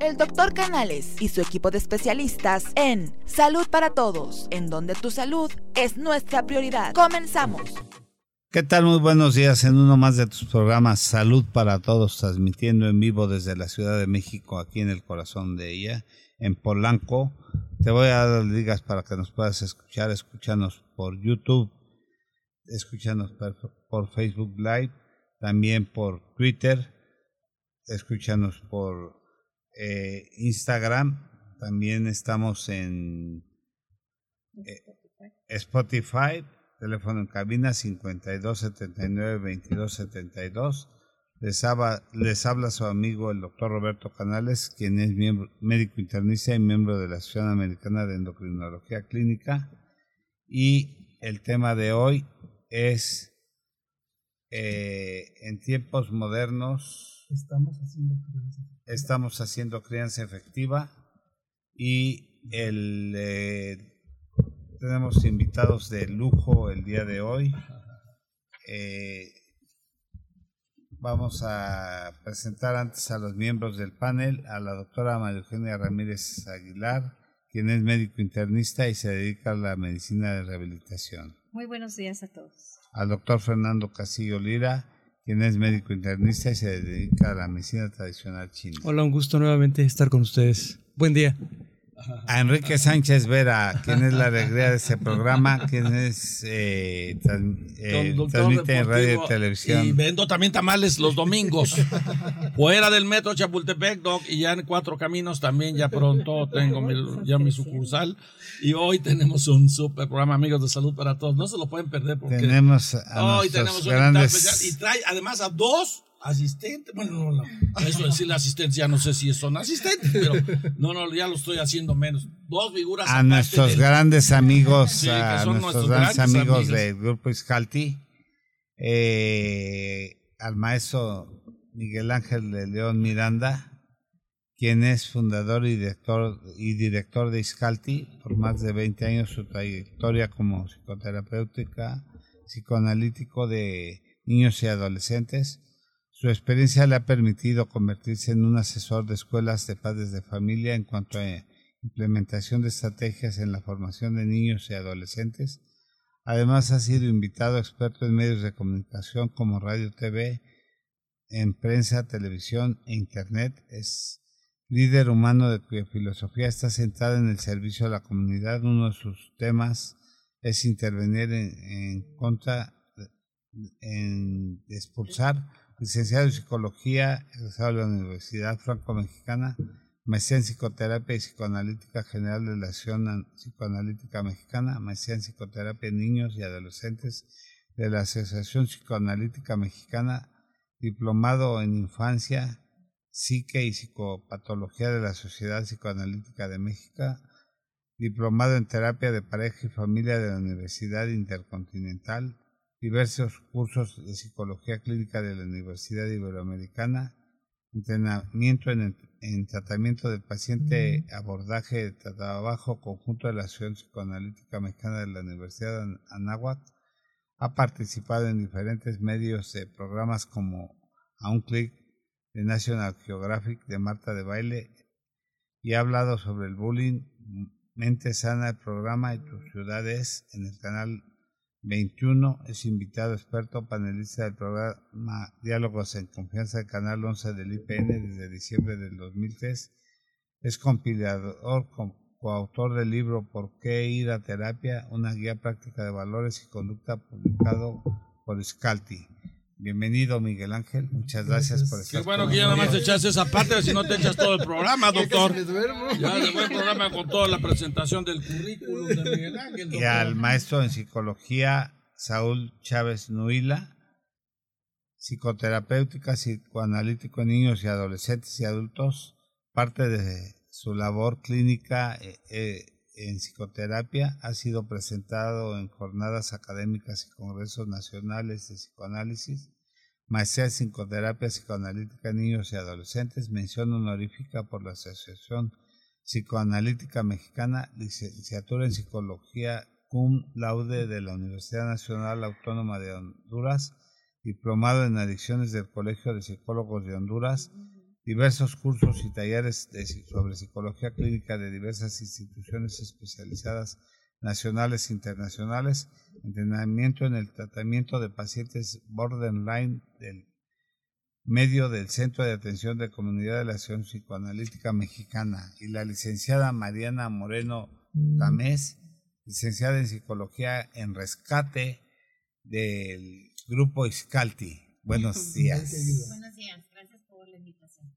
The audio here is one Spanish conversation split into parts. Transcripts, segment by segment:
el doctor Canales y su equipo de especialistas en Salud para Todos, en donde tu salud es nuestra prioridad. Comenzamos. ¿Qué tal? Muy buenos días en uno más de tus programas Salud para Todos, transmitiendo en vivo desde la Ciudad de México, aquí en el corazón de ella, en Polanco. Te voy a dar ligas para que nos puedas escuchar, escúchanos por YouTube, escúchanos por Facebook Live, también por Twitter, escúchanos por eh, Instagram, también estamos en eh, Spotify, teléfono en cabina 5279-2272. Les habla, les habla su amigo el doctor Roberto Canales, quien es miembro, médico internista y miembro de la Asociación Americana de Endocrinología Clínica. Y el tema de hoy es eh, en tiempos modernos. Estamos haciendo. Estamos haciendo crianza efectiva y el, eh, tenemos invitados de lujo el día de hoy. Eh, vamos a presentar antes a los miembros del panel, a la doctora María Eugenia Ramírez Aguilar, quien es médico internista y se dedica a la medicina de rehabilitación. Muy buenos días a todos. Al doctor Fernando Casillo Lira, quien es médico internista y se dedica a la medicina tradicional china. Hola, un gusto nuevamente estar con ustedes. Buen día a Enrique Sánchez Vera, quien es la alegría de ese programa, quien es eh, eh transmite en radio y televisión. Y vendo también tamales los domingos, fuera del metro Chapultepec, Doc, y ya en Cuatro Caminos también ya pronto tengo mi, ya mi sucursal. Y hoy tenemos un super programa, amigos de salud para todos. No se lo pueden perder porque tenemos a hoy tenemos grandes... especial y trae además a dos asistente, bueno, no, no, eso de decirle asistentes, ya no sé si son asistentes, pero no, no, ya lo estoy haciendo menos. Dos figuras. A nuestros grandes amigos, a nuestros, grandes, amigos, del grupo Iscalti, eh, al maestro Miguel Ángel de León Miranda, quien es fundador y director, y director de Iscalti por más de 20 años, su trayectoria como psicoterapéutica, psicoanalítico de niños y adolescentes su experiencia le ha permitido convertirse en un asesor de escuelas de padres de familia en cuanto a implementación de estrategias en la formación de niños y adolescentes. Además ha sido invitado experto en medios de comunicación como radio, TV, en prensa, televisión e internet. Es líder humano de cuya filosofía está centrada en el servicio a la comunidad. Uno de sus temas es intervenir en, contra, en expulsar licenciado en Psicología, egresado de la Universidad Franco-Mexicana, maestría en Psicoterapia y Psicoanalítica General de la Asociación Psicoanalítica Mexicana, maestría en Psicoterapia en Niños y Adolescentes de la Asociación Psicoanalítica Mexicana, diplomado en Infancia, Psique y Psicopatología de la Sociedad Psicoanalítica de México, diplomado en Terapia de Pareja y Familia de la Universidad Intercontinental, diversos cursos de psicología clínica de la Universidad Iberoamericana, entrenamiento en, tratamiento del paciente, abordaje de trabajo conjunto de la Asociación Psicoanalítica Mexicana de la Universidad de Anáhuac, ha participado en diferentes medios de programas como A un clic de National Geographic de Marta de Baile y ha hablado sobre el bullying, mente sana, el programa y tus ciudades en el canal 21 es invitado experto panelista del programa Diálogos en Confianza del Canal 11 del IPN desde diciembre del 2003. Es compilador, coautor del libro ¿Por qué ir a terapia? Una guía práctica de valores y conducta publicado por Scalti. Bienvenido, Miguel Ángel. Muchas gracias, por estar Qué bueno que ya nada más te echas esa parte, si no te echas todo el programa, doctor. Ya de buen programa con toda la presentación del currículum de Miguel Ángel. Y al maestro en psicología, Saúl Chávez Nuila, psicoterapéutica, psicoanalítico en niños y adolescentes y adultos. Parte de su labor clínica eh, eh, en psicoterapia ha sido presentado en jornadas académicas y congresos nacionales de psicoanálisis, maestría en psicoterapia psicoanalítica en niños y adolescentes, mención honorífica por la Asociación Psicoanalítica Mexicana, licenciatura en psicología cum laude de la Universidad Nacional Autónoma de Honduras, diplomado en adicciones del Colegio de Psicólogos de Honduras, diversos cursos y talleres de, sobre psicología clínica de diversas instituciones especializadas nacionales e internacionales, entrenamiento en el tratamiento de pacientes borderline del medio del Centro de Atención de Comunidad de la Acción Psicoanalítica Mexicana y la licenciada Mariana Moreno Tamés, licenciada en Psicología en Rescate del Grupo Iscalti. Buenos días. Buenos días, gracias por la invitación.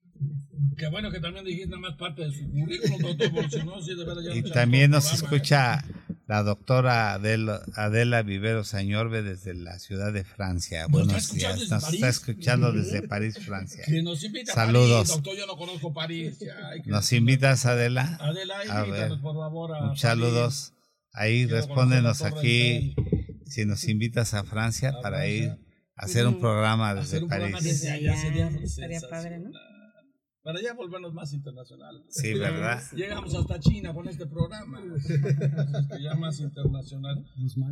Qué bueno que también dijiste nada más parte de su currículum, doctor, porque si no, sí, de verdad ya Y también nos programa. escucha la doctora Adela, Adela Vivero Sañorbe desde la ciudad de Francia. ¿Nos Buenos días. desde Nos París? está escuchando desde París, Francia. Que nos invita Saludos. a París, doctor, yo no conozco París. ya, hay que- ¿Nos invitas, Adela? Adela, A invítanos, ver, por favor, a Muchos saludos. Ahí Quiero respóndenos aquí si nos invitas a Francia A para Francia. ir a hacer un programa desde Hacer un programa París. desde allá sería Estaría padre, ¿no? Para ya volvernos más internacionales. Sí, ¿verdad? Llegamos hasta China con este programa. Entonces, que ya más internacional.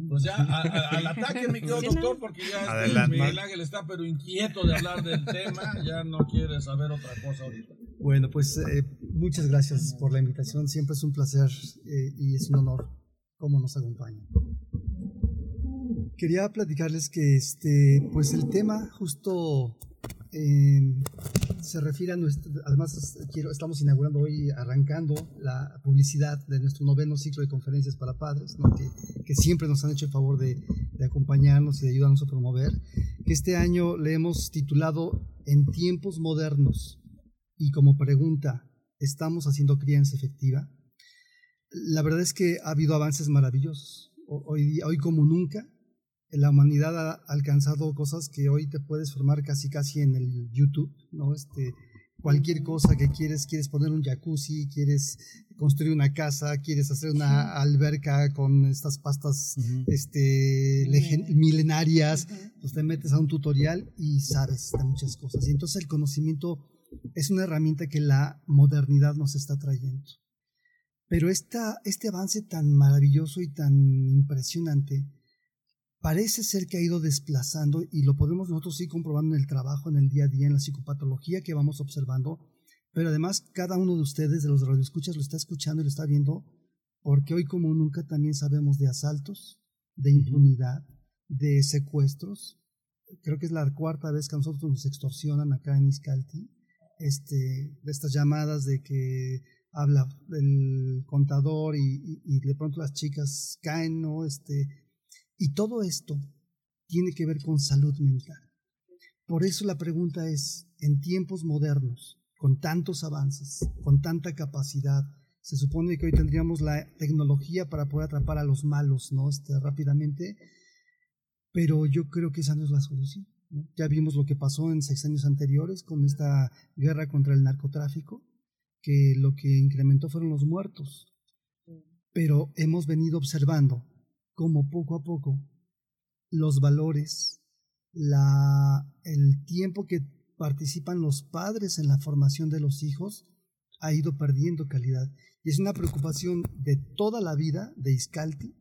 Pues ya a- a- al ataque, mi querido doctor, porque ya este Adelante. Miguel Ángel está pero inquieto de hablar del tema, ya no quiere saber otra cosa ahorita. Bueno, pues eh, muchas gracias por la invitación. Siempre es un placer eh, y es un honor cómo nos acompañan. Quería platicarles que este, pues el tema justo eh, se refiere a nuestro, además quiero, estamos inaugurando hoy, arrancando la publicidad de nuestro noveno ciclo de conferencias para padres, ¿no? que, que siempre nos han hecho el favor de, de acompañarnos y de ayudarnos a promover, que este año le hemos titulado En tiempos modernos y como pregunta, ¿estamos haciendo crianza efectiva? La verdad es que ha habido avances maravillosos. Hoy, hoy como nunca, la humanidad ha alcanzado cosas que hoy te puedes formar casi casi en el YouTube, ¿no? Este, cualquier cosa que quieres, quieres poner un jacuzzi, quieres construir una casa, quieres hacer una alberca con estas pastas este, milenarias, pues te metes a un tutorial y sabes de muchas cosas. Y entonces el conocimiento es una herramienta que la modernidad nos está trayendo. Pero esta, este avance tan maravilloso y tan impresionante parece ser que ha ido desplazando, y lo podemos nosotros ir comprobando en el trabajo, en el día a día, en la psicopatología que vamos observando, pero además cada uno de ustedes, de los radioescuchas, lo está escuchando y lo está viendo, porque hoy como nunca también sabemos de asaltos, de impunidad, de secuestros. Creo que es la cuarta vez que a nosotros nos extorsionan acá en Iscalti, este, de estas llamadas de que habla el contador y, y- y de pronto las chicas caen, ¿no? Este, y todo esto tiene que ver con salud mental. Por eso la pregunta es, en tiempos modernos, con tantos avances, con tanta capacidad, se supone que hoy tendríamos la tecnología para poder atrapar a los malos, ¿no? Este, rápidamente, pero yo creo que esa no es la solución. ¿no? Ya vimos lo que pasó en sexenios anteriores con esta guerra contra el narcotráfico, que lo que incrementó fueron los muertos. Pero hemos venido observando cómo poco a poco los valores, la, el tiempo que participan los padres en la formación de los hijos ha ido perdiendo calidad. Y es una preocupación de toda la vida de Iscalti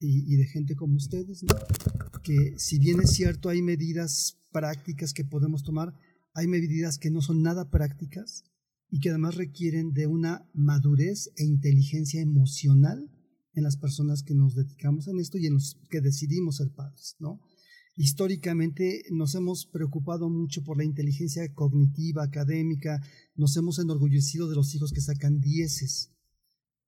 y, y de gente como ustedes, ¿no? que si bien es cierto hay medidas prácticas que podemos tomar, hay medidas que no son nada prácticas y que además requieren de una madurez e inteligencia emocional en las personas que nos dedicamos en esto y en los que decidimos ser padres, ¿no? Históricamente nos hemos preocupado mucho por la inteligencia cognitiva, académica, nos hemos enorgullecido de los hijos que sacan dieces,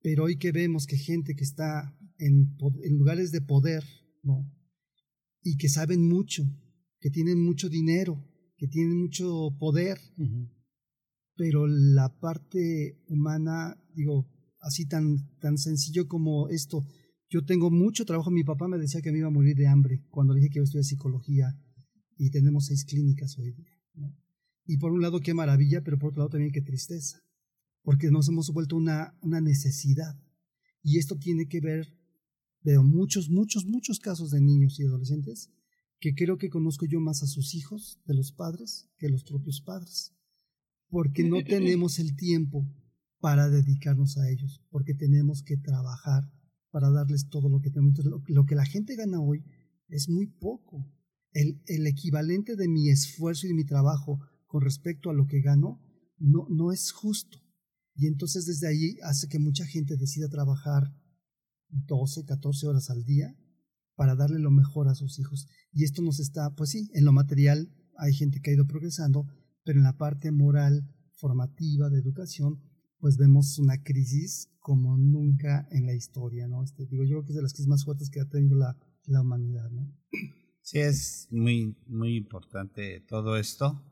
pero hoy que vemos que gente que está en, lugares de poder, ¿no? Y que saben mucho, que tienen mucho dinero, que tienen mucho poder, pero la parte humana, digo, así tan, tan sencillo como esto, yo tengo mucho trabajo, mi papá me decía que me iba a morir de hambre cuando le dije que iba a estudiar psicología y tenemos seis clínicas hoy día. ¿no? Y por un lado qué maravilla, pero por otro lado también qué tristeza, porque nos hemos vuelto una, una necesidad. Y esto tiene que ver, veo muchos, muchos, muchos casos de niños y adolescentes que creo que conozco yo más a sus hijos de los padres que los propios padres porque no tenemos el tiempo para dedicarnos a ellos, porque tenemos que trabajar para darles todo lo que tenemos. Lo, que la gente gana hoy es muy poco. El, equivalente de mi esfuerzo y mi trabajo con respecto a lo que gano no, no es justo. Y entonces desde ahí hace que mucha gente decida trabajar 12, 14 horas al día para darle lo mejor a sus hijos. Y esto nos está, pues sí, en lo material hay gente que ha ido progresando, pero en la parte moral, formativa, de educación, pues vemos una crisis como nunca en la historia, ¿no? Este, digo, yo creo que es de las crisis más fuertes que ha tenido la, la humanidad, ¿no? Sí, es muy, muy importante todo esto.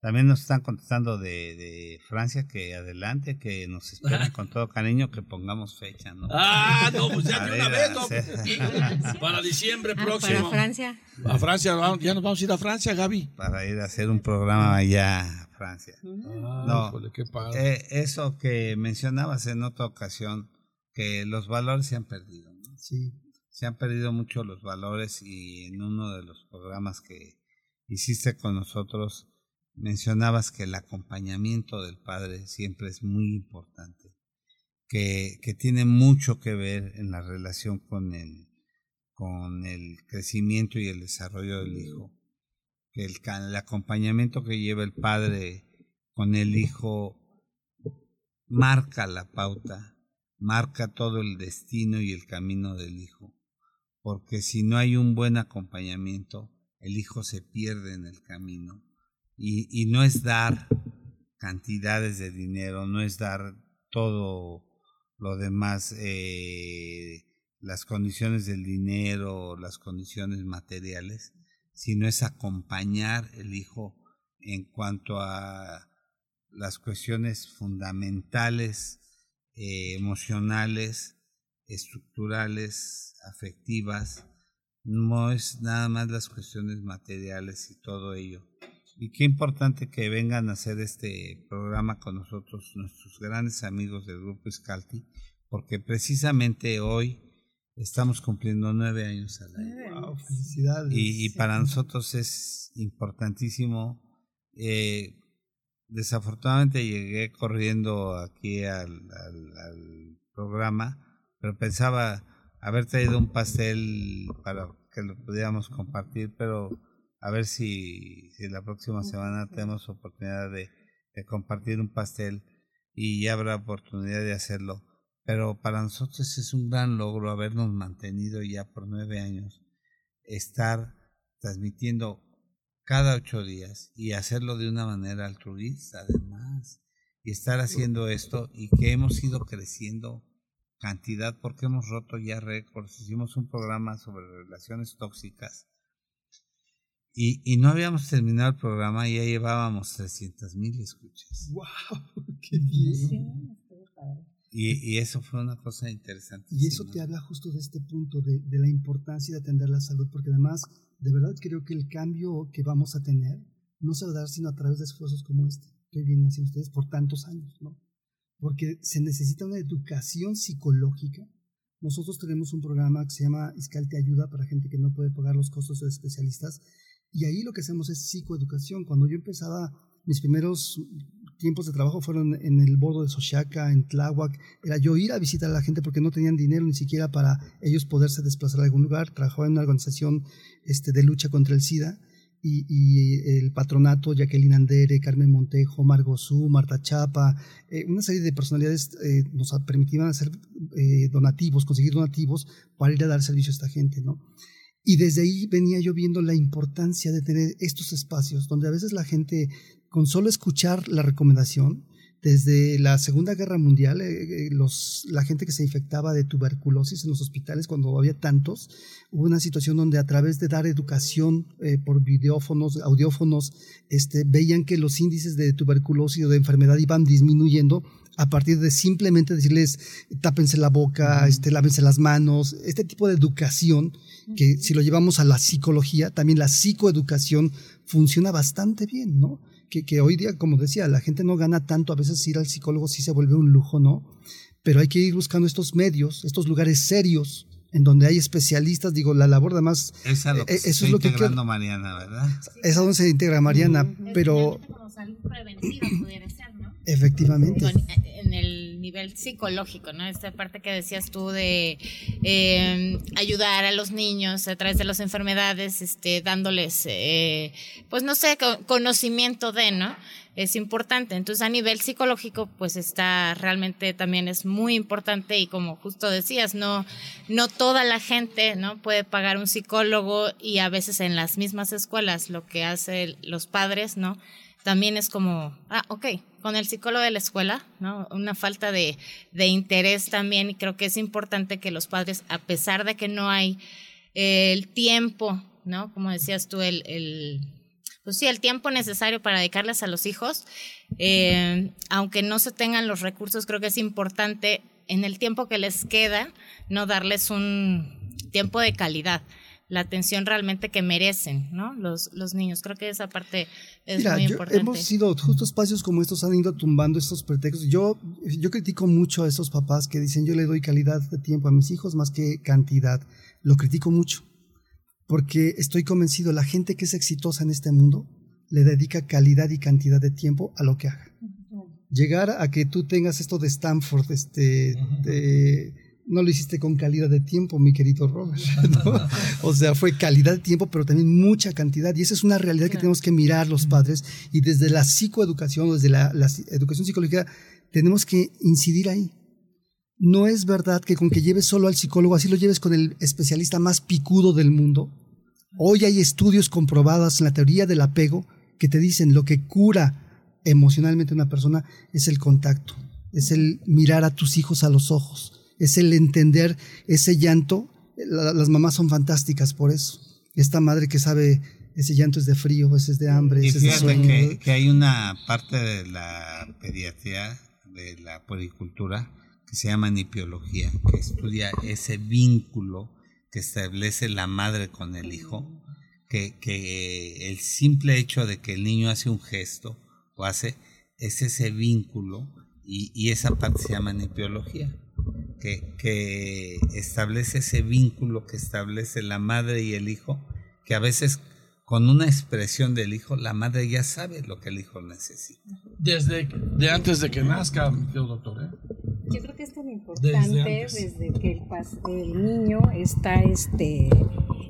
También nos están contestando de, de Francia que adelante, que nos esperan con todo cariño que pongamos fecha, ¿no? Ah, no, pues ya Para de una vez, ¿no? hacer- Para diciembre Ah, próximo. para Francia. A Francia, ya nos vamos a ir a Francia, Gaby. para ir a hacer un programa allá a Francia. Ah, No. híjole, qué padre. Eh, eso que mencionabas en otra ocasión, que los valores se han perdido. ¿no? Sí, Se han perdido mucho los valores y en uno de los programas que hiciste con nosotros mencionabas que el acompañamiento del padre siempre es muy importante, que, que tiene mucho que ver en la relación con el, con el crecimiento y el desarrollo del hijo, que el, el acompañamiento que lleva el padre con el hijo marca la pauta, marca todo el destino y el camino del hijo, porque si no hay un buen acompañamiento, el hijo se pierde en el camino. Y, no es dar cantidades de dinero, no es dar todo lo demás, eh, las condiciones del dinero, las condiciones materiales, sino es acompañar el hijo en cuanto a las cuestiones fundamentales, eh, emocionales, estructurales, afectivas, no es nada más las cuestiones materiales y todo ello. Y qué importante que vengan a hacer este programa con nosotros nuestros grandes amigos del Grupo Iscalti, porque precisamente hoy estamos cumpliendo nueve años al aire. wow, felicidades. Y, y para nosotros es importantísimo. Eh, desafortunadamente llegué corriendo aquí al, al- al programa, pero pensaba haber traído un pastel para que lo pudiéramos compartir, pero a ver si, si la próxima semana tenemos oportunidad de, de compartir un pastel y ya habrá oportunidad de hacerlo. Pero para nosotros es un gran logro habernos mantenido ya por nueve años, estar transmitiendo cada ocho días y hacerlo de una manera altruista además y estar haciendo esto y que hemos ido creciendo cantidad porque hemos roto ya récords hicimos un programa sobre relaciones tóxicas y, y no habíamos terminado el programa y ya llevábamos 300 mil escuchas ¡Wow! ¡Qué bien! y, y eso fue una cosa interesante Y eso te habla justo de este punto, de, de la importancia de atender la salud, porque además, de verdad creo que el cambio que vamos a tener no se va a dar sino a través de esfuerzos como este, que hoy vienen haciendo ustedes por tantos años, ¿no? Porque se necesita una educación psicológica. Nosotros tenemos un programa que se llama Iscal Te Ayuda para gente que no puede pagar los costos de especialistas, y ahí lo que hacemos es psicoeducación. Cuando yo empezaba, mis primeros tiempos de trabajo fueron en el bordo de Sochaca, en Tláhuac, era yo ir a visitar a la gente porque no tenían dinero ni siquiera para ellos poderse desplazar a algún lugar. Trabajaba en una organización este, de lucha contra el SIDA y, y el patronato, Jacqueline Andere, Carmen Montejo, Margosú, Marta Chapa, eh, una serie de personalidades eh, nos permitían hacer eh, donativos, conseguir donativos para ir a dar servicio a esta gente, ¿no? Y desde ahí venía yo viendo la importancia de tener estos espacios donde a veces la gente, con solo escuchar la recomendación, desde la Segunda Guerra Mundial, eh, eh, los, la gente que se infectaba de tuberculosis en los hospitales, cuando había tantos, hubo una situación donde a través de dar educación eh, por videófonos, audiófonos, este, veían que los índices de tuberculosis o de enfermedad iban disminuyendo a partir de simplemente decirles tápense la boca, este, lávense las manos, este tipo de educación que si lo llevamos a la psicología, también la psicoeducación funciona bastante bien, ¿no? Que, que, hoy día, como decía, la gente no gana tanto, a veces ir al psicólogo sí se vuelve un lujo, ¿no? Pero hay que ir buscando estos medios, estos lugares serios, en donde hay especialistas, digo, la labor además... Es a lo que eh, se eso está es lo que Mariana, ¿verdad? Es a donde se integra Mariana, pero Como salud preventiva pudiera ser, ¿no? Efectivamente, Digo, en, el nivel psicológico, ¿no? Esta parte que decías tú de eh, ayudar a los niños a través de las enfermedades, este, dándoles, eh, pues no sé, co- conocimiento de, ¿no? Es importante. Entonces, a nivel psicológico, pues está realmente también es muy importante y como justo decías, no, no toda la gente, ¿no? Puede pagar un psicólogo y a veces en las mismas escuelas lo que hacen los padres, ¿no? También es como, ah, ok, con el psicólogo de la escuela, ¿no? Una falta de, de interés también y creo que es importante que los padres, a pesar de que no hay el tiempo, ¿no? Como decías tú, el, el pues sí, el tiempo necesario para dedicarles a los hijos, eh, aunque no se tengan los recursos, creo que es importante en el tiempo que les queda, no darles un tiempo de calidad la atención realmente que merecen, ¿no? Los, los niños. Creo que esa parte es Mira, muy yo- importante. hemos sido, justo espacios como estos han ido tumbando estos pretextos. Yo, yo critico mucho a esos papás que dicen yo le doy calidad de tiempo a mis hijos más que cantidad. Lo critico mucho. Porque estoy convencido, la gente que es exitosa en este mundo le dedica calidad y cantidad de tiempo a lo que haga. Llegar a que tú tengas esto de Stanford, este, de- no lo hiciste con calidad de tiempo, mi querido Robert. ¿no? O sea, fue calidad de tiempo, pero también mucha cantidad. Y esa es una realidad que tenemos que mirar los padres. Y desde la psicoeducación, desde la, la educación psicológica, tenemos que incidir ahí. No es verdad que con que lleves solo al psicólogo, así lo lleves con el especialista más picudo del mundo. Hoy hay estudios comprobados en la teoría del apego que te dicen lo que cura emocionalmente a una persona es el contacto, es el mirar a tus hijos a los ojos, es el entender ese llanto. La- las mamás son fantásticas por eso. Esta madre que sabe ese llanto es de frío, ese es de hambre, Y ese es de fíjate sueño. que, que hay una parte de la pediatría, de la puericultura, que se llama nipiología, que estudia ese vínculo que establece la madre con el hijo, que, que el simple hecho de que el niño hace un gesto o hace, es ese vínculo y, y esa parte se llama nipiología. Que, que establece ese vínculo que establece la madre y el hijo, que a veces con una expresión del hijo, la madre ya sabe lo que el hijo necesita. Desde de antes de que nazca, mi querido doctor. ¿eh? Yo creo que es tan importante desde, que el, el niño está, este,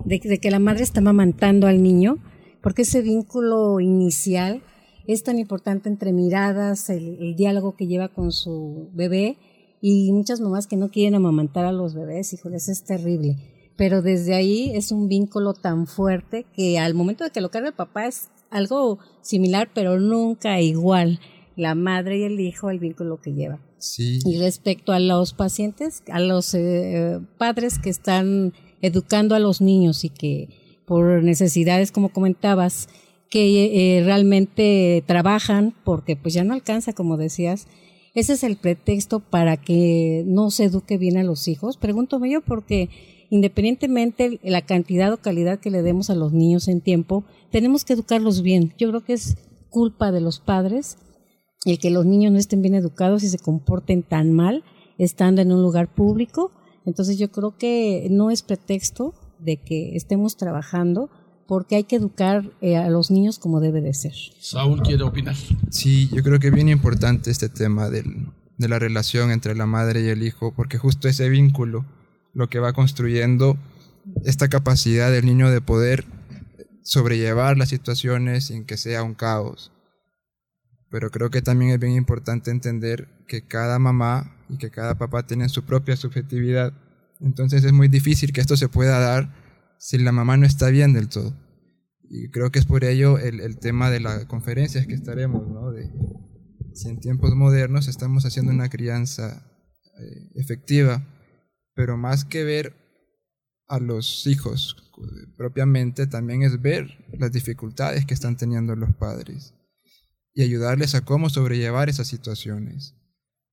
de, de que la madre está amamantando al niño, porque ese vínculo inicial es tan importante entre miradas, el, el diálogo que lleva con su bebé y muchas mamás que no quieren amamantar a los bebés, híjoles, es terrible. Pero desde ahí es un vínculo tan fuerte que al momento de que lo carga el papá es algo similar, pero nunca igual. La madre y el hijo, el vínculo que lleva. Sí, Y respecto a los pacientes, a los eh, padres que están educando a los niños y que por necesidades, como comentabas, que eh, realmente trabajan porque pues ya no alcanza, como decías, ese es el pretexto para que no se eduque bien a los hijos. Pregúntome yo porque independientemente la cantidad o calidad que le demos a los niños en tiempo, tenemos que educarlos bien. Yo creo que es culpa de los padres el que los niños no estén bien educados y se comporten tan mal estando en un lugar público. Entonces yo creo que no es pretexto de que estemos trabajando porque hay que educar eh, a los niños como debe de ser. Saúl quiere opinar. sí, yo creo que es bien importante este tema del- de la relación entre la madre y el hijo, porque justo ese vínculo lo que va construyendo esta capacidad del niño de poder sobrellevar las situaciones sin que sea un caos. Pero creo que también es bien importante entender que cada mamá y que cada papá tienen su propia subjetividad. Entonces es muy difícil que esto se pueda dar si la mamá no está bien del todo. Y creo que es por ello el, el tema de las conferencias que estaremos, ¿no? Si en tiempos modernos estamos haciendo una crianza eh, efectiva, pero más que ver a los hijos propiamente, también es ver las dificultades que están teniendo los padres y ayudarles a cómo sobrellevar esas situaciones.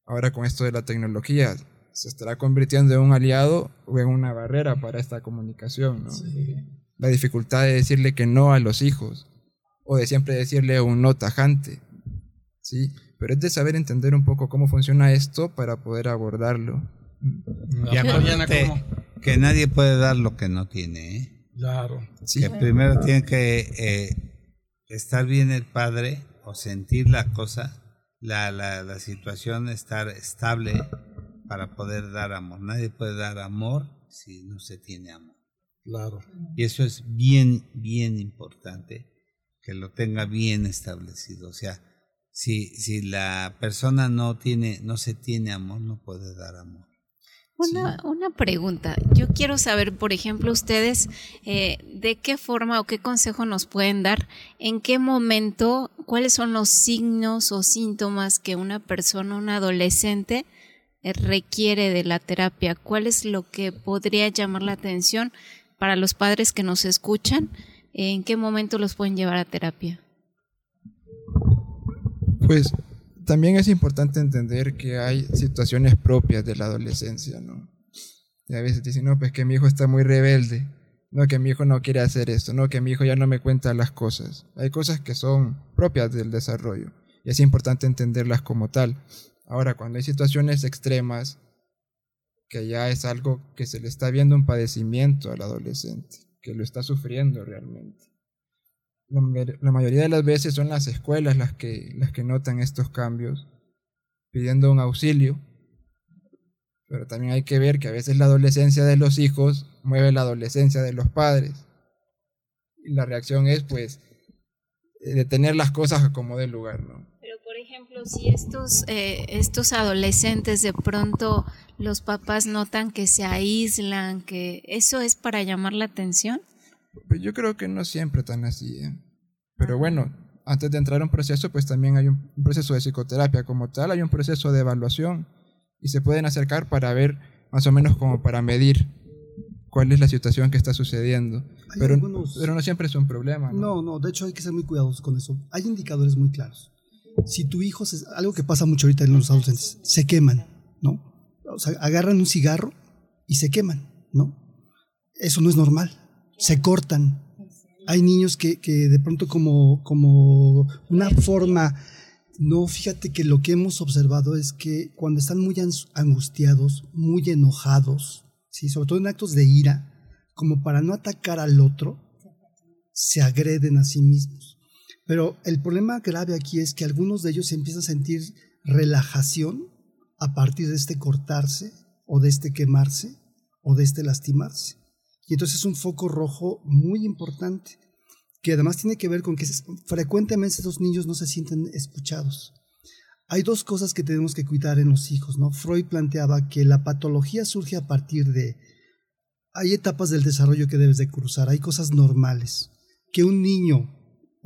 Ahora con esto de la tecnología, se estará convirtiendo en un aliado o en una barrera para esta comunicación, ¿no? La dificultad de decirle que no a los hijos o de siempre decirle un no tajante, ¿sí? Pero es de saber entender un poco cómo funciona esto para poder abordarlo. Y Mariana, acuérdate ¿cómo? que nadie puede dar lo que no tiene. ¿eh? Claro. Sí, Que primero tiene que eh, estar bien el padre o sentir la cosa la, la, la situación estar estable para poder dar amor. Nadie puede dar amor si no se tiene amor. Claro. Y eso es bien, bien importante que lo tenga bien establecido. O sea, si, si la persona no tiene, no se tiene amor, no puede dar amor. Una, una pregunta. Yo quiero saber, por ejemplo, ustedes, eh, de qué forma o qué consejo nos pueden dar, en qué momento, cuáles son los signos o síntomas que una persona, un adolescente, eh, requiere de la terapia. ¿Cuál es lo que podría llamar la atención para los padres que nos escuchan? ¿En qué momento los pueden llevar a terapia? Pues también es importante entender que hay situaciones propias de la adolescencia, ¿no? A veces dicen, no, pues que mi hijo está muy rebelde, no, que mi hijo no quiere hacer esto, no, que mi hijo ya no me cuenta las cosas. Hay cosas que son propias del desarrollo y es importante entenderlas como tal. Ahora, cuando hay situaciones extremas, que ya es algo que se le está viendo un padecimiento al adolescente, que lo está sufriendo realmente la, mayoría de las veces son las escuelas las que, las que notan estos cambios, pidiendo un auxilio. Pero también hay que ver que a veces la adolescencia de los hijos mueve la adolescencia de los padres. Y la reacción es, pues, eh, de tener las cosas como del lugar, ¿no? Ejemplo, si estos, eh, estos adolescentes de pronto los papás notan que se aíslan, que eso es para llamar la atención. Pues yo creo que no siempre tan así. ¿eh? Pero bueno, antes de entrar a un proceso, pues también hay un proceso de psicoterapia como tal, hay un proceso de evaluación y se pueden acercar para ver más o menos como para medir cuál es la situación que está sucediendo. Pero, pero, no siempre es un problema. ¿no? ¿no? no, de hecho hay que ser muy cuidadosos con eso. Hay indicadores muy claros. Si tu hijo, se, algo que pasa mucho ahorita en los adolescentes, se queman, ¿no? O sea, agarran un cigarro y se queman, ¿no? Eso no es normal se cortan. Hay niños que, que de pronto como, como una forma, no, fíjate que lo que hemos observado es que cuando están muy angustiados, muy enojados, ¿sí? sobre todo en actos de ira, como para no atacar al otro, se agreden a sí mismos. Pero el problema grave aquí es que algunos de ellos empiezan a sentir relajación a partir de este cortarse o de este quemarse o de este lastimarse. Y entonces es un foco rojo muy importante, que además tiene que ver con que frecuentemente esos niños no se sienten escuchados. Hay dos cosas que tenemos que cuidar en los hijos, ¿no? Freud planteaba que la patología surge a partir de hay etapas del desarrollo que debes de cruzar, hay cosas normales. Que un niño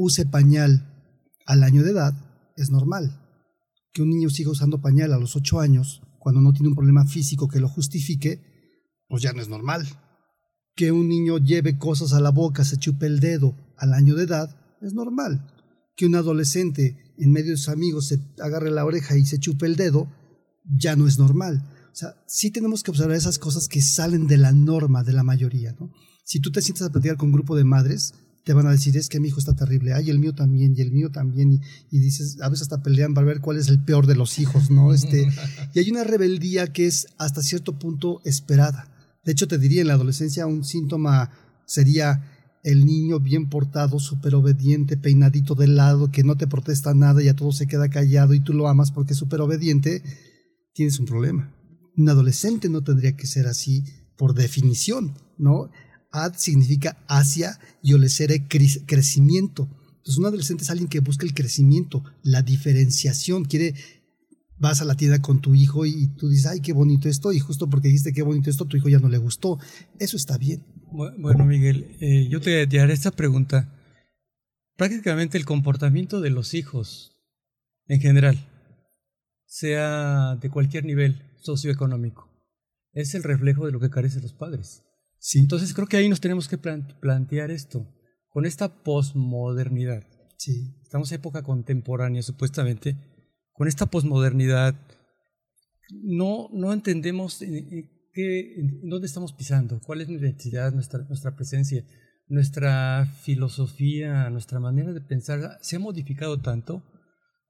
use pañal al año de edad es normal. Que un niño siga usando pañal a los 8 años, cuando no tiene un problema físico que lo justifique, pues ya no es normal que un niño lleve cosas a la boca, se chupe el dedo al año de edad, es normal. Que un adolescente en medio de sus amigos se agarre la oreja y se chupe el dedo, ya no es normal. O sea, sí tenemos que observar esas cosas que salen de la norma de la mayoría, ¿no? Si tú te sientas a platicar con un grupo de madres, te van a decir, es que mi hijo está terrible, ay, el mío también, y el mío también, y, dices, a veces hasta pelean para ver cuál es el peor de los hijos, ¿no? Este, y hay una rebeldía que es hasta cierto punto esperada. De hecho, te diría en la adolescencia un síntoma sería el niño bien portado, súper obediente, peinadito de lado, que no te protesta nada y a todo se queda callado y tú lo amas porque es súper obediente, tienes un problema. Un adolescente no tendría que ser así por definición, ¿no? Ad significa hacia y olecere crecimiento. Entonces, un adolescente es alguien que busca el crecimiento, la diferenciación, quiere vas a la tienda con tu hijo y tú dices, ay, qué bonito esto, y justo porque dijiste qué bonito esto, tu hijo ya no le gustó. Eso está bien. Bueno, Miguel, eh, yo te, haré esta pregunta. Prácticamente el comportamiento de los hijos, en general, sea de cualquier nivel socioeconómico, es el reflejo de lo que carecen los padres. Sí. Entonces creo que ahí nos tenemos que plantear esto, con esta posmodernidad. Sí. Estamos en época contemporánea, supuestamente, con esta posmodernidad, no, no entendemos en, qué, dónde estamos pisando, cuál es nuestra identidad, nuestra, nuestra presencia, nuestra filosofía, nuestra manera de pensar se ha modificado tanto,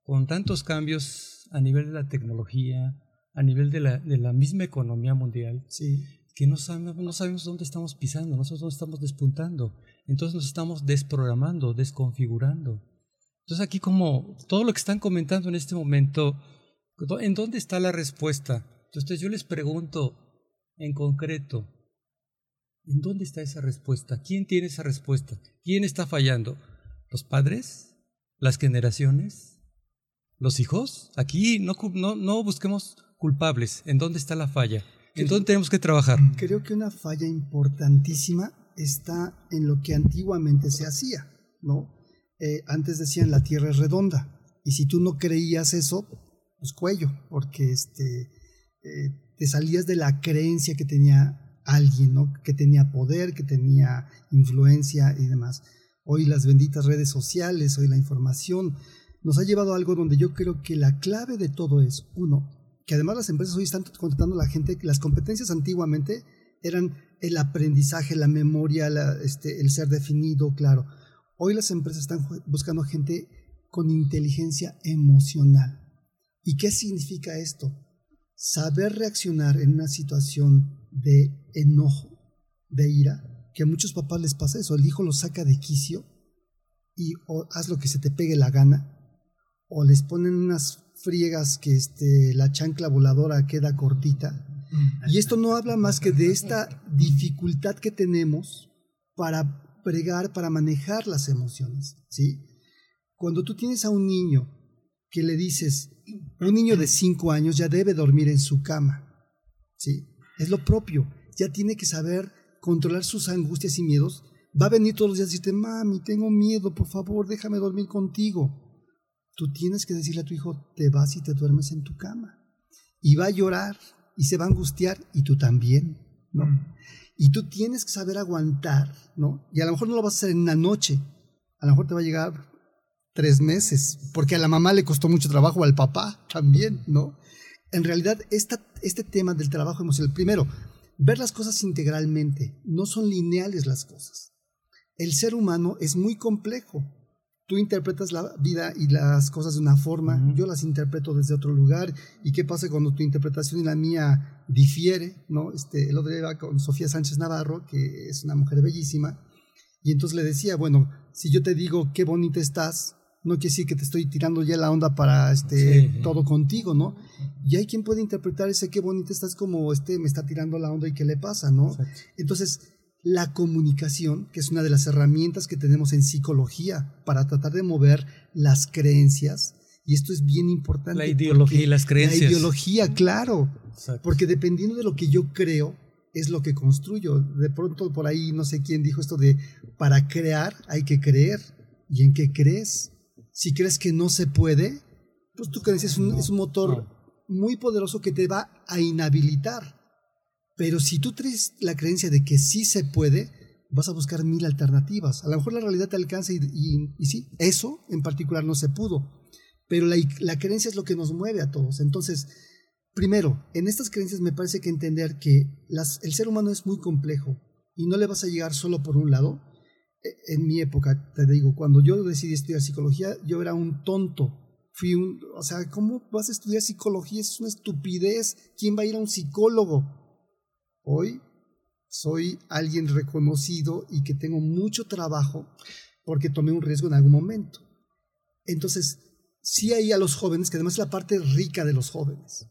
con tantos cambios a nivel de la tecnología, a nivel de la, de la misma economía mundial, sí. Que no sabemos, dónde estamos pisando, no sabemos dónde estamos despuntando. Entonces nos estamos desprogramando, desconfigurando. Entonces aquí como todo lo que están comentando en este momento, ¿en dónde está la respuesta? Entonces yo les pregunto en concreto, ¿en dónde está esa respuesta? ¿Quién tiene esa respuesta? ¿Quién está fallando? ¿Los padres? ¿Las generaciones? ¿Los hijos? Aquí no, no, no busquemos culpables. ¿En dónde está la falla? ¿En dónde tenemos que trabajar? Creo que una falla importantísima está en lo que antiguamente se hacía, ¿no? Eh, antes decían la tierra es redonda, y si tú no creías eso, pues cuello, porque este, eh, te salías de la creencia que tenía alguien, ¿no? que tenía poder, que tenía influencia y demás. Hoy las benditas redes sociales, hoy la información, nos ha llevado a algo donde yo creo que la clave de todo es, uno, que además las empresas hoy están contratando a la gente, que las competencias antiguamente eran el aprendizaje, la memoria, este, el ser definido, claro. Hoy las empresas están buscando gente con inteligencia emocional. ¿Y qué significa esto? Saber reaccionar en una situación de enojo, de ira, que a muchos papás les pasa eso, el hijo lo saca de quicio y o haz lo que se te pegue la gana, o les ponen unas friegas que este, la chancla voladora queda cortita. Y esto no habla más que de esta dificultad que tenemos para pregar, para manejar las emociones. ¿sí? Cuando tú tienes a un niño que le dices, un niño de 5 años ya debe dormir en su cama, ¿sí? es lo propio, ya tiene que saber controlar sus angustias y miedos. Va a venir todos los días y decirte, mami, tengo miedo, por favor, déjame dormir contigo tú tienes que decirle a tu hijo, te vas y te duermes en tu cama. Y va a llorar y se va a angustiar y tú también, ¿no? Mm. Y tú tienes que saber aguantar, ¿no? Y a lo mejor no lo vas a hacer en una noche, a lo mejor te va a llegar tres meses, porque a la mamá le costó mucho trabajo, al papá también, ¿no? En realidad, esta, este tema del trabajo emocional, primero, ver las cosas integralmente, no son lineales las cosas. El ser humano es muy complejo, tú interpretas la vida y las cosas de una forma, yo las interpreto desde otro lugar, y qué pasa cuando tu interpretación y la mía difiere, ¿no? Este, el otro día con Sofía Sánchez Navarro, que es una mujer bellísima, y entonces le decía, bueno, si yo te digo qué bonita estás, no quiere decir que te estoy tirando ya la onda para este todo contigo, ¿no? Y hay quien puede interpretar ese qué bonita estás como este me está tirando la onda y qué le pasa, ¿no? Entonces, la comunicación, que es una de las herramientas que tenemos en psicología para tratar de mover las creencias. Y esto es bien importante. La ideología y las creencias. La ideología, claro. Porque dependiendo de lo que yo creo, es lo que construyo. De pronto por ahí no sé quién dijo esto de para crear hay que creer. ¿Y en qué crees? Si crees que no se puede, pues tu creencia es un, es un motor muy poderoso que te va a inhabilitar. Pero si tú traes la creencia de que sí se puede, vas a buscar mil alternativas. A lo mejor la realidad te alcanza y, sí, eso en particular no se pudo. Pero la, creencia es lo que nos mueve a todos. Entonces, primero, en estas creencias me parece que entender que el ser humano es muy complejo y no le vas a llegar solo por un lado. E, en mi época, te digo, cuando yo decidí estudiar psicología, yo era un tonto. Fui un, o sea, ¿cómo vas a estudiar psicología? Es una estupidez. ¿Quién va a ir a un psicólogo? Hoy soy alguien reconocido y que tengo mucho trabajo porque tomé un riesgo en algún momento. Entonces, sí hay a los jóvenes, que además es la parte rica de los jóvenes.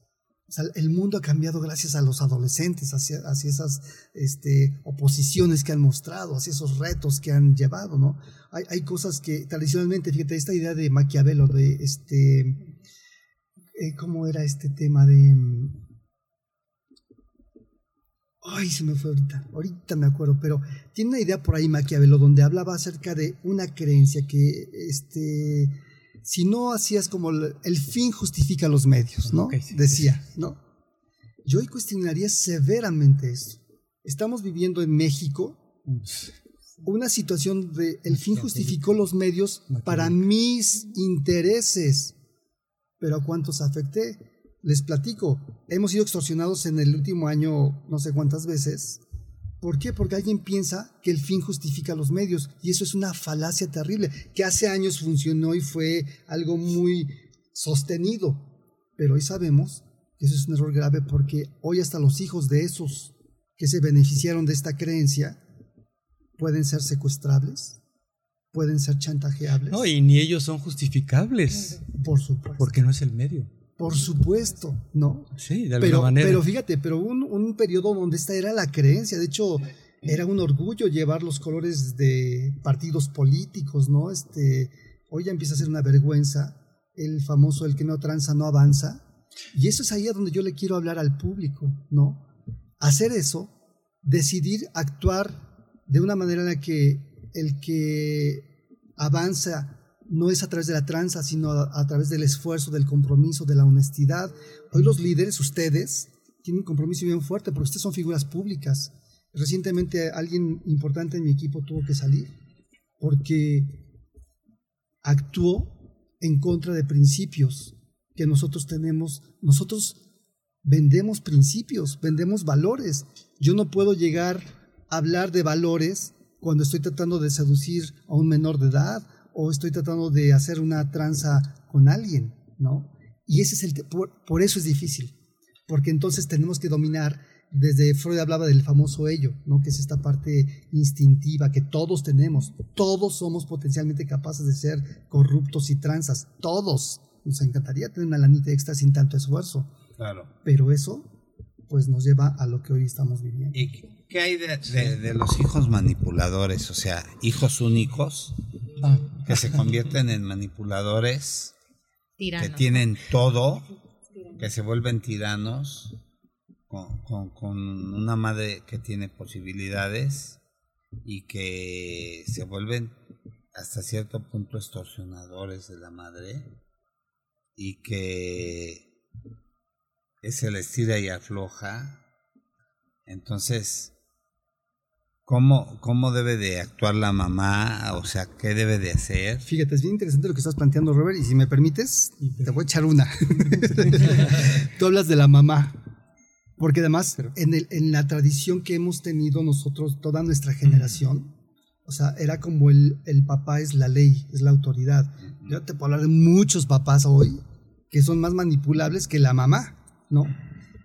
El mundo ha cambiado gracias a los adolescentes, hacia, hacia esas este, oposiciones que han mostrado, hacia esos retos que han llevado, ¿no? Hay, cosas que tradicionalmente, fíjate, esta idea de Maquiavelo, de este, eh, ¿cómo era este tema de Ay, se me fue ahorita, ahorita me acuerdo, pero tiene una idea por ahí Maquiavelo donde hablaba acerca de una creencia que, este, si no hacías como el, fin justifica los medios, ¿no? Decía, ¿no? Yo hoy cuestionaría severamente eso. Estamos viviendo en México una situación de el fin justificó los medios para mis intereses, pero ¿a cuántos afecté? Les platico, hemos sido extorsionados en el último año no sé cuántas veces. ¿Por qué? Porque alguien piensa que el fin justifica los medios y eso es una falacia terrible, que hace años funcionó y fue algo muy sostenido, pero hoy sabemos que eso es un error grave porque hoy hasta los hijos de esos que se beneficiaron de esta creencia pueden ser secuestrables, pueden ser chantajeables. No, y ni ellos son justificables. Por supuesto. Porque no es el medio. Por supuesto, ¿no? Sí, de alguna pero, manera. Pero fíjate, pero un, un periodo donde esta era la creencia. De hecho, era un orgullo llevar los colores de partidos políticos, ¿no? Este, hoy ya empieza a ser una vergüenza el famoso el que no tranza no avanza. Y eso es ahí a donde yo le quiero hablar al público, ¿no? Hacer eso, decidir actuar de una manera en la que el que avanza no es a través de la tranza, sino a, través del esfuerzo, del compromiso, de la honestidad. Hoy los líderes, ustedes, tienen un compromiso bien fuerte porque ustedes son figuras públicas. Recientemente alguien importante en mi equipo tuvo que salir porque actuó en contra de principios que nosotros tenemos. Nosotros vendemos principios, vendemos valores. Yo no puedo llegar a hablar de valores cuando estoy tratando de seducir a un menor de edad o estoy tratando de hacer una tranza con alguien, ¿no? Y ese es el por, por, eso es difícil, porque entonces tenemos que dominar desde Freud hablaba del famoso ello, ¿no? Que es esta parte instintiva que todos tenemos, todos somos potencialmente capaces de ser corruptos y tranzas, todos. Nos encantaría tener una lanita extra sin tanto esfuerzo. Claro. Pero eso pues nos lleva a lo que hoy estamos viviendo. ¿Y qué hay de, de, de los hijos manipuladores? O sea, hijos únicos ah. Que se convierten en manipuladores, Tiranos. que tienen todo, que se vuelven tiranos, con, con, con, una madre que tiene posibilidades y que se vuelven hasta cierto punto extorsionadores de la madre y que es el estira y afloja. Entonces, ¿cómo, ¿cómo debe de actuar la mamá? O sea, ¿qué debe de hacer? Fíjate, es bien interesante lo que estás planteando, Robert, y si me permites, te voy a echar una. Tú hablas de la mamá, porque además en, el, en la tradición que hemos tenido nosotros, toda nuestra generación, o sea, era como el, el papá es la ley, es la autoridad. Yo te puedo hablar de muchos papás hoy que son más manipulables que la mamá. ¿no?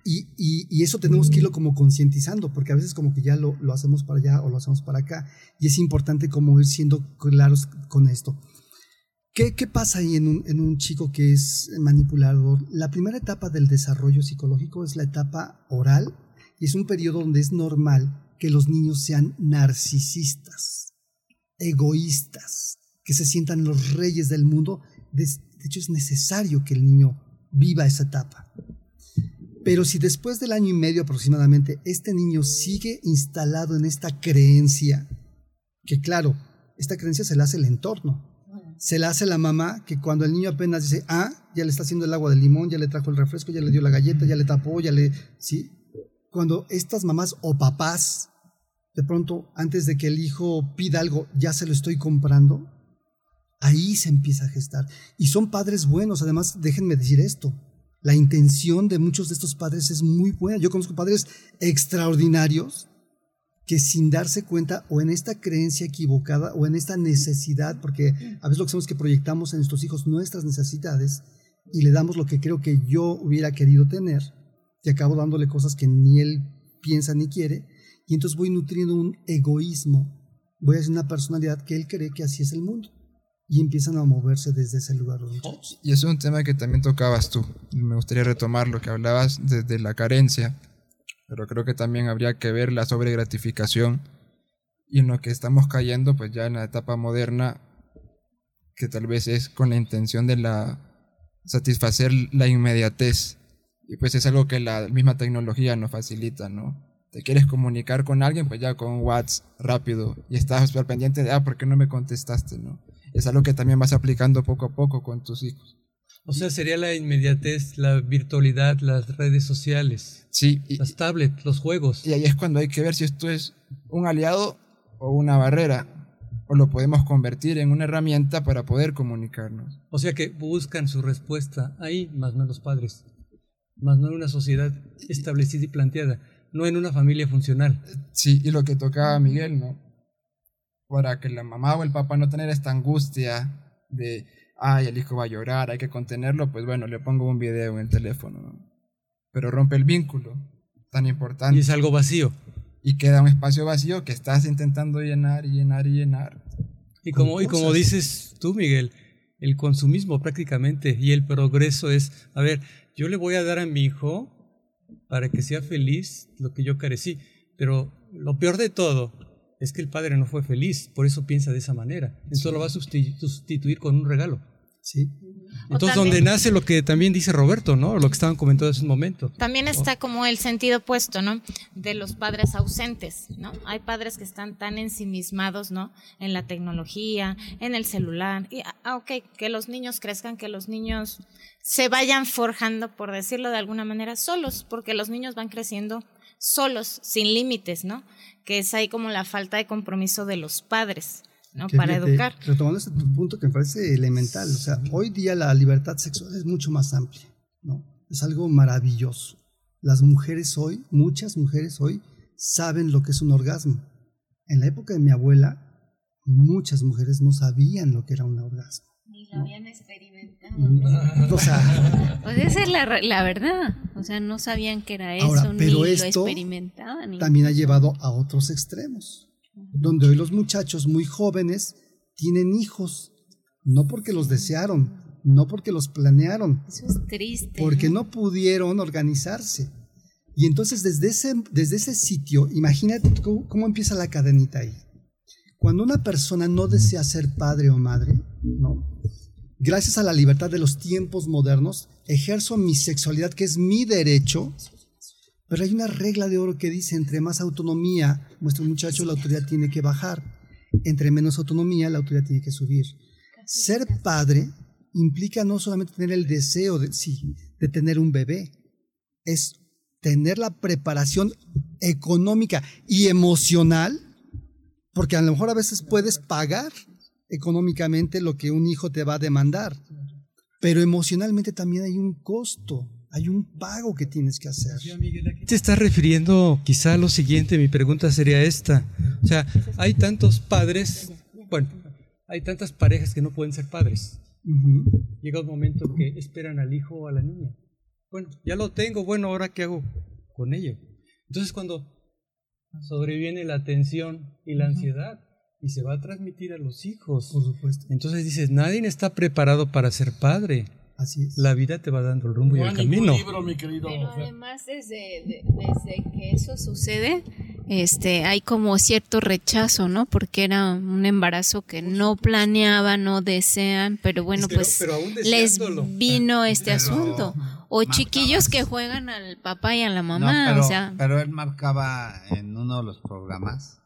Y, eso tenemos que irlo como concientizando, porque a veces como que ya lo, hacemos para allá o lo hacemos para acá, y es importante como ir siendo claros con esto. ¿Qué, qué pasa ahí en un, chico que es manipulador? La primera etapa del desarrollo psicológico es la etapa oral, y es un periodo donde es normal que los niños sean narcisistas, egoístas, que se sientan los reyes del mundo. De hecho, es necesario que el niño viva esa etapa. Pero si después del año y medio aproximadamente este niño sigue instalado en esta creencia, que claro, esta creencia se la hace el entorno, se la hace la mamá, que cuando el niño apenas dice, ah, ya le está haciendo el agua de limón, ya le trajo el refresco, ya le dio la galleta, ya le tapó, ya le... ¿Sí? Cuando estas mamás o papás, de pronto, antes de que el hijo pida algo, ya se lo estoy comprando, ahí se empieza a gestar. Y son padres buenos, además, déjenme decir esto, la intención de muchos de estos padres es muy buena. Yo conozco padres extraordinarios que sin darse cuenta o en esta creencia equivocada o en esta necesidad, porque a veces lo que hacemos es que proyectamos en nuestros hijos nuestras necesidades y le damos lo que creo que yo hubiera querido tener y acabo dándole cosas que ni él piensa ni quiere y entonces voy nutriendo un egoísmo, voy a ser una personalidad que él cree que así es el mundo y empiezan a moverse desde ese lugar. Y es un tema que también tocabas tú. Me gustaría retomar lo que hablabas desde la carencia, pero creo que también habría que ver la sobregratificación y en lo que estamos cayendo, pues ya en la etapa moderna, que tal vez es con la intención de la satisfacer la inmediatez. Y pues es algo que la misma tecnología nos facilita, ¿no? Te quieres comunicar con alguien, pues ya con WhatsApp rápido y estás pendiente de, ah, ¿por qué no me contestaste, no? Es algo que también vas aplicando poco a poco con tus hijos. O sea, sería la inmediatez, la virtualidad, las redes sociales. Sí. Y, las tablets, los juegos. Y ahí es cuando hay que ver si esto es un aliado o una barrera. O lo podemos convertir en una herramienta para poder comunicarnos. O sea que buscan su respuesta ahí, más no los padres. Más no en una sociedad establecida y planteada. No en una familia funcional. Sí, y lo que tocaba Miguel, ¿no? Para que la mamá o el papá no tener esta angustia de, ay, el hijo va a llorar, hay que contenerlo, pues bueno, le pongo un video en el teléfono. Pero rompe el vínculo tan importante. Y es algo vacío. Y queda un espacio vacío que estás intentando llenar y llenar y llenar. Y como, y como dices tú, Miguel, el consumismo prácticamente y el progreso es, a ver, yo le voy a dar a mi hijo para que sea feliz lo que yo carecí, pero lo peor de todo es que el padre no fue feliz, por eso piensa de esa manera. Entonces lo va a sustituir con un regalo. Sí. Entonces, donde nace lo que también dice Roberto, ¿no? Lo que estaban comentando hace un momento. También está como el sentido opuesto, ¿no? De los padres ausentes, ¿no? Hay padres que están tan ensimismados, ¿no? En la tecnología, en el celular. Y, ah, ok, que los niños crezcan, que los niños se vayan forjando, por decirlo de alguna manera, solos, porque los niños van creciendo solos, sin límites, ¿no? Que es ahí como la falta de compromiso de los padres. ¿no? Para educar. Retomando este punto que me parece elemental, o sea, hoy día la libertad sexual es mucho más amplia, ¿no? Es algo maravilloso. Las mujeres hoy, muchas mujeres hoy, saben lo que es un orgasmo. En la época de mi abuela, muchas mujeres no sabían lo que era un orgasmo. Ni lo habían experimentado. Mm, o sea, pues esa es la, la, verdad. O sea, no sabían que era eso, ni lo experimentaban. También ha llevado a otros extremos donde hoy los muchachos muy jóvenes tienen hijos, no porque los desearon, no porque los planearon. Eso es triste. Porque no pudieron organizarse. Y entonces desde ese, desde ese sitio, imagínate cómo, cómo, empieza la cadenita ahí. Cuando una persona no desea ser padre o madre, ¿no? Gracias a la libertad de los tiempos modernos, ejerzo mi sexualidad, que es mi derecho, pero hay una regla de oro que dice, entre más autonomía muestra un muchacho, la autoridad tiene que bajar. Entre menos autonomía, la autoridad tiene que subir. Ser padre implica no solamente tener el deseo de, sí, de tener un bebé, es tener la preparación económica y emocional, porque a lo mejor a veces puedes pagar económicamente lo que un hijo te va a demandar, pero emocionalmente también hay un costo hay un pago que tienes que hacer. te estás refiriendo quizá a lo siguiente? Mi pregunta sería esta. O sea, hay tantos padres, bueno, hay tantas parejas que no pueden ser padres. Llega un momento que esperan al hijo o a la niña. Bueno, ya lo tengo, bueno, ahora qué hago con ello. Entonces cuando sobreviene la tensión y la ansiedad y se va a transmitir a los hijos. Por supuesto. Entonces dices, nadie está preparado para ser padre. Así es. La vida te va dando el rumbo y el camino. Pero además desde, desde que eso sucede, este, hay como cierto rechazo, ¿no? Porque era un embarazo que no planeaban, no desean, pero bueno, pues les vino este asunto. O chiquillos que juegan al papá y a la mamá, pero, o sea. Pero él marcaba en uno de los programas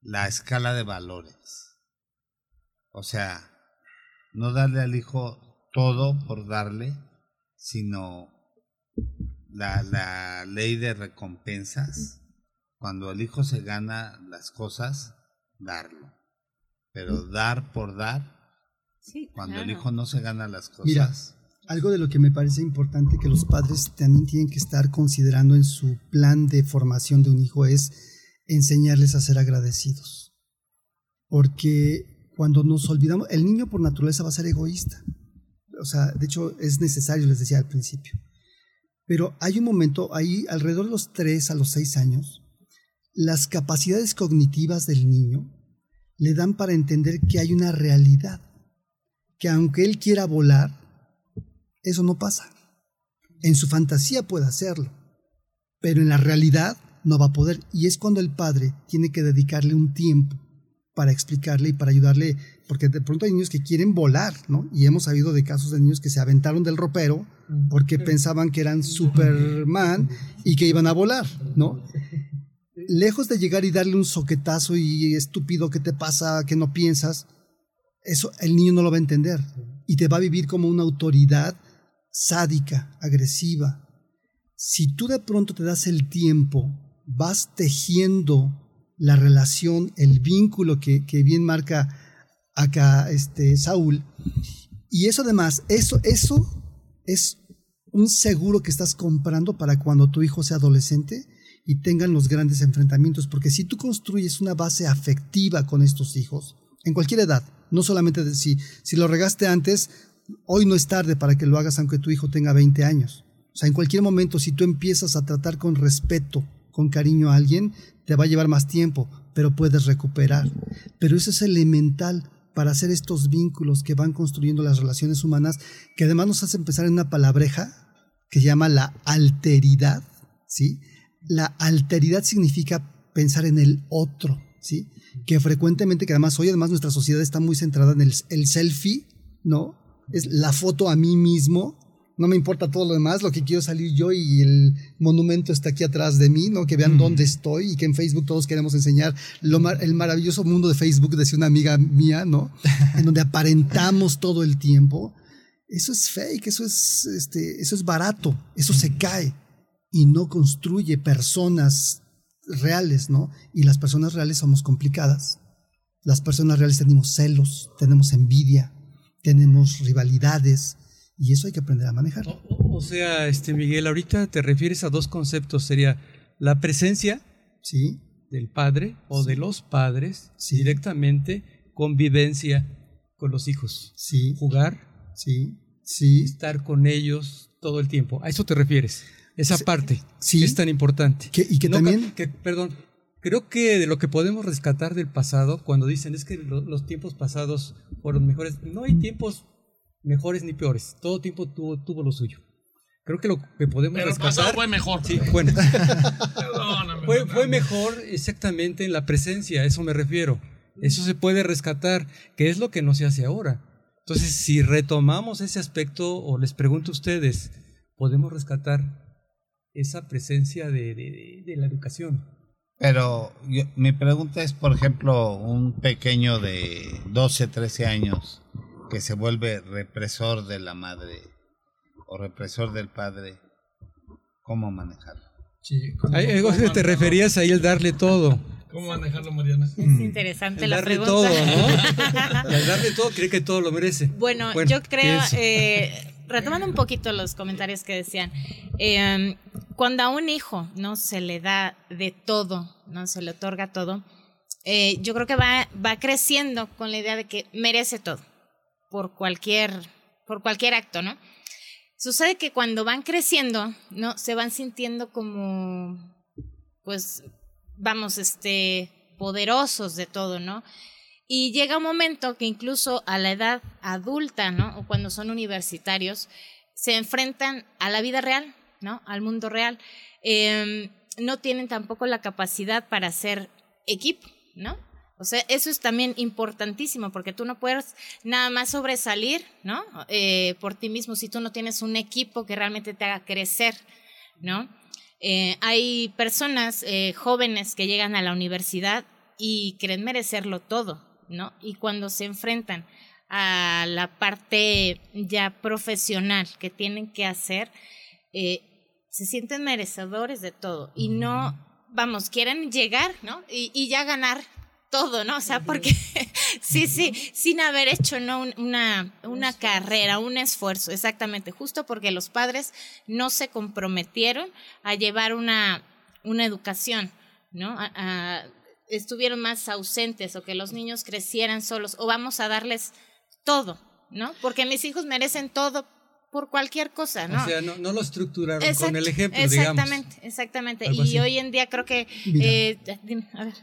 la escala de valores. O sea, no darle al hijo todo por darle, sino la, la ley de recompensas. Cuando el hijo se gana las cosas, darlo. Pero dar por dar, cuando el hijo no se gana las cosas. Mira, algo de lo que me parece importante que los padres también tienen que estar considerando en su plan de formación de un hijo es enseñarles a ser agradecidos. Porque cuando nos olvidamos, el niño por naturaleza va a ser egoísta o sea, de hecho es necesario, les decía al principio. Pero hay un momento, ahí alrededor de los 3 a los 6 años, las capacidades cognitivas del niño le dan para entender que hay una realidad, que aunque él quiera volar, eso no pasa. En su fantasía puede hacerlo, pero en la realidad no va a poder. Y es cuando el padre tiene que dedicarle un tiempo para explicarle y para ayudarle, porque de pronto hay niños que quieren volar, ¿no? Y hemos sabido de casos de niños que se aventaron del ropero porque pensaban que eran Superman y que iban a volar, ¿no? Lejos de llegar y darle un soquetazo y estúpido, ¿qué te pasa? que no piensas? Eso el niño no lo va a entender y te va a vivir como una autoridad sádica, agresiva. Si tú de pronto te das el tiempo, vas tejiendo la relación, el vínculo que, bien marca acá este, Saúl. Y eso además, eso, eso es un seguro que estás comprando para cuando tu hijo sea adolescente y tengan los grandes enfrentamientos, porque si tú construyes una base afectiva con estos hijos, en cualquier edad, no solamente de, si, si lo regaste antes, hoy no es tarde para que lo hagas aunque tu hijo tenga 20 años. O sea, en cualquier momento, si tú empiezas a tratar con respeto, con cariño a alguien, te va a llevar más tiempo, pero puedes recuperar. Pero eso es elemental para hacer estos vínculos que van construyendo las relaciones humanas, que además nos hace empezar en una palabreja que se llama la alteridad, ¿sí? La alteridad significa pensar en el otro, ¿sí? Que frecuentemente, que además hoy además nuestra sociedad está muy centrada en el, el selfie, ¿no? Es la foto a mí mismo, no me importa todo lo demás, lo que quiero salir yo y el monumento está aquí atrás de mí, ¿no? Que vean dónde estoy y que en Facebook todos queremos enseñar lo el maravilloso mundo de Facebook, decía una amiga mía, ¿no? en donde aparentamos todo el tiempo. Eso es fake, eso es, este, eso es barato, eso se cae y no construye personas reales, ¿no? Y las personas reales somos complicadas. Las personas reales tenemos celos, tenemos envidia, tenemos rivalidades, y eso hay que aprender a manejar. O, sea, este Miguel, ahorita te refieres a dos conceptos, sería la presencia ¿Sí? del padre o de los padres directamente, convivencia con los hijos, sí. jugar, sí. Sí. estar con ellos todo el tiempo. A eso te refieres, esa parte sí. es tan importante. y que también... Que, perdón, creo que de lo que podemos rescatar del pasado, cuando dicen es que los tiempos pasados fueron mejores, no hay tiempos mejores ni peores. Todo tiempo tuvo, tuvo lo suyo. Creo que lo que podemos Pero rescatar... fue mejor. Sí, bueno. fue, fue mejor exactamente en la presencia, a eso me refiero. Eso se puede rescatar, que es lo que no se hace ahora. Entonces, si retomamos ese aspecto, o les pregunto a ustedes, podemos rescatar esa presencia de, de, de la educación. Pero mi pregunta es, por ejemplo, un pequeño de 12, 13 años que se vuelve represor de la madre o represor del padre, ¿cómo manejarlo? Sí, ¿cómo, te referías ahí el darle todo. ¿Cómo manejarlo, Mariana? Es interesante la darle pregunta. todo, ¿no? el darle todo cree que todo lo merece. Bueno, yo creo, eh, retomando un poquito los comentarios que decían, eh, cuando a un hijo no se le da de todo, no se le otorga todo, eh, yo creo que va, va creciendo con la idea de que merece todo por cualquier, por cualquier acto, ¿no? Sucede que cuando van creciendo, ¿no? Se van sintiendo como, pues, vamos, este, poderosos de todo, ¿no? Y llega un momento que incluso a la edad adulta, ¿no? O cuando son universitarios, se enfrentan a la vida real, ¿no? Al mundo real. Eh, no tienen tampoco la capacidad para hacer equipo, ¿no? O sea, eso es también importantísimo porque tú no puedes nada más sobresalir, ¿no? Eh, por ti mismo si tú no tienes un equipo que realmente te haga crecer, ¿no? Eh, hay personas eh, jóvenes que llegan a la universidad y creen merecerlo todo, ¿no? Y cuando se enfrentan a la parte ya profesional que tienen que hacer, se sienten merecedores de todo y no, vamos, quieren llegar, ¿no? Y, y ya ganar todo, ¿no? O sea, porque sí, sí, sin haber hecho ¿no? una, una carrera, un esfuerzo, exactamente, justo porque los padres no se comprometieron a llevar una, una educación, ¿no? A, a, estuvieron más ausentes o que los niños crecieran solos o vamos a darles todo, ¿no? Porque mis hijos merecen todo por cualquier cosa, ¿no? O sea, no, no lo estructuraron Exacto, con el ejemplo, exactamente, digamos. Exactamente, Algo Y hoy en día creo que... Mira. Eh, dime, a ver.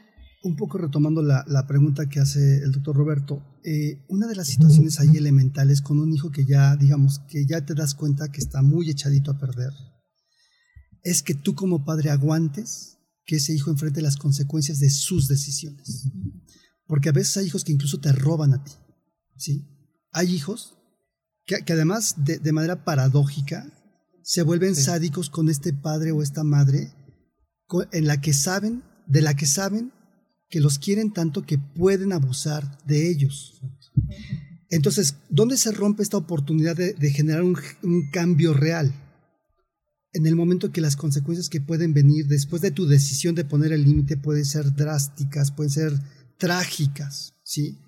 Un poco retomando la, la pregunta que hace el doctor Roberto, eh, una de las situaciones ahí elementales con un hijo que ya, digamos, que ya te das cuenta que está muy echadito a perder, es que tú como padre aguantes que ese hijo enfrente las consecuencias de sus decisiones. Porque a veces hay hijos que incluso te roban a ti, ¿sí? Hay hijos que, que además de, de, manera paradójica se vuelven sí. sádicos con este padre o esta madre con, en la que saben, de la que saben que los quieren tanto que pueden abusar de ellos. Entonces, ¿dónde se rompe esta oportunidad de, de generar un, un, cambio real? En el momento que las consecuencias que pueden venir después de tu decisión de poner el límite pueden ser drásticas, pueden ser trágicas, ¿sí?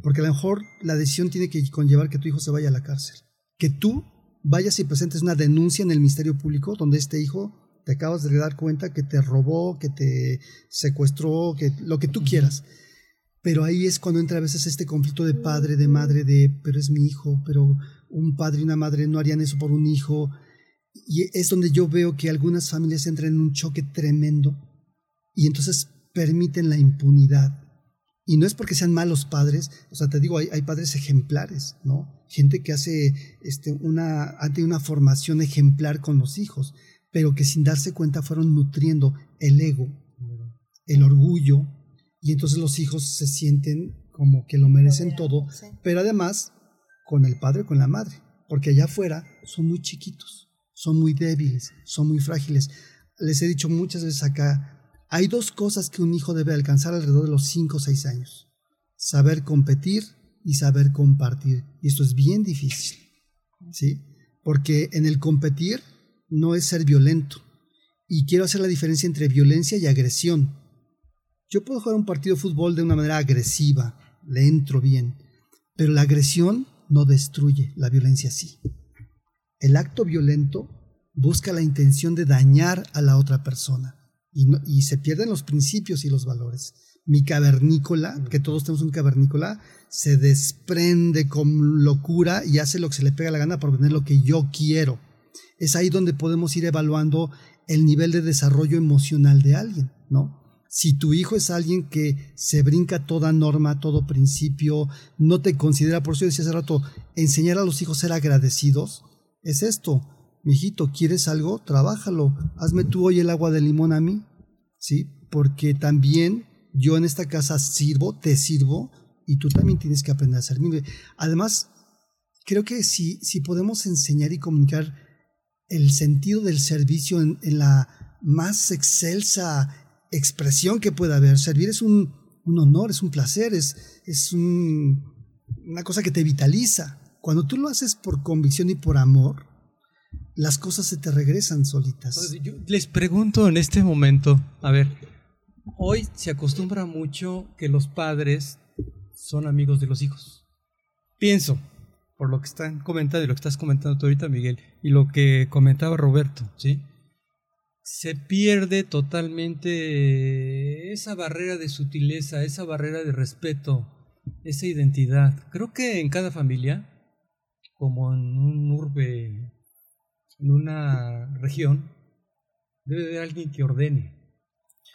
Porque a lo mejor la decisión tiene que conllevar que tu hijo se vaya a la cárcel. Que tú vayas y presentes una denuncia en el Ministerio Público donde este hijo te acabas de dar cuenta que te robó, que te secuestró, que lo que tú quieras. Pero ahí es cuando entra a veces este conflicto de padre, de madre, de, pero es mi hijo, pero un padre y una madre no harían eso por un hijo. Y es donde yo veo que algunas familias entran en un choque tremendo. Y entonces permiten la impunidad. Y no es porque sean malos padres, o sea, te digo, hay, hay padres ejemplares, ¿no? Gente que hace este, una, ante una formación ejemplar con los hijos, pero que sin darse cuenta fueron nutriendo el ego, el orgullo, y entonces los hijos se sienten como que lo merecen todo, pero además con el padre, con la madre, porque allá afuera son muy chiquitos, son muy débiles, son muy frágiles. Les he dicho muchas veces acá, hay dos cosas que un hijo debe alcanzar alrededor de los 5 o 6 años. Saber competir y saber compartir. Y esto es bien difícil. ¿Sí? Porque en el competir no es ser violento. Y quiero hacer la diferencia entre violencia y agresión. Yo puedo jugar un partido de fútbol de una manera agresiva, le entro bien, pero la agresión no destruye, la violencia sí. El acto violento busca la intención de dañar a la otra persona y, se pierden los principios y los valores. Mi cavernícola, que todos tenemos un cavernícola, se desprende con locura y hace lo que se le pega la gana por tener lo que yo quiero. Es ahí donde podemos ir evaluando el nivel de desarrollo emocional de alguien, ¿no? Si tu hijo es alguien que se brinca toda norma, todo principio, no te considera, por eso decía hace rato, enseñar a los hijos a ser agradecidos, es esto mijito, ¿quieres algo? Trabájalo. Hazme tú hoy el agua de limón a mí, ¿sí? Porque también yo en esta casa sirvo, te sirvo, y tú también tienes que aprender a servirme. Además, creo que si, si podemos enseñar y comunicar el sentido del servicio en, la más excelsa expresión que pueda haber, servir es un, honor, es un placer, es, es una cosa que te vitaliza. Cuando tú lo haces por convicción y por amor, las cosas se te regresan solitas. Yo les pregunto en este momento, a ver, hoy se acostumbra mucho que los padres son amigos de los hijos. Pienso, por lo que están comentando y lo que estás comentando tú ahorita, Miguel, y lo que comentaba Roberto, ¿sí? Se pierde totalmente esa barrera de sutileza, esa barrera de respeto, esa identidad. Creo que en cada familia, como en un urbe en una región, debe haber alguien que ordene.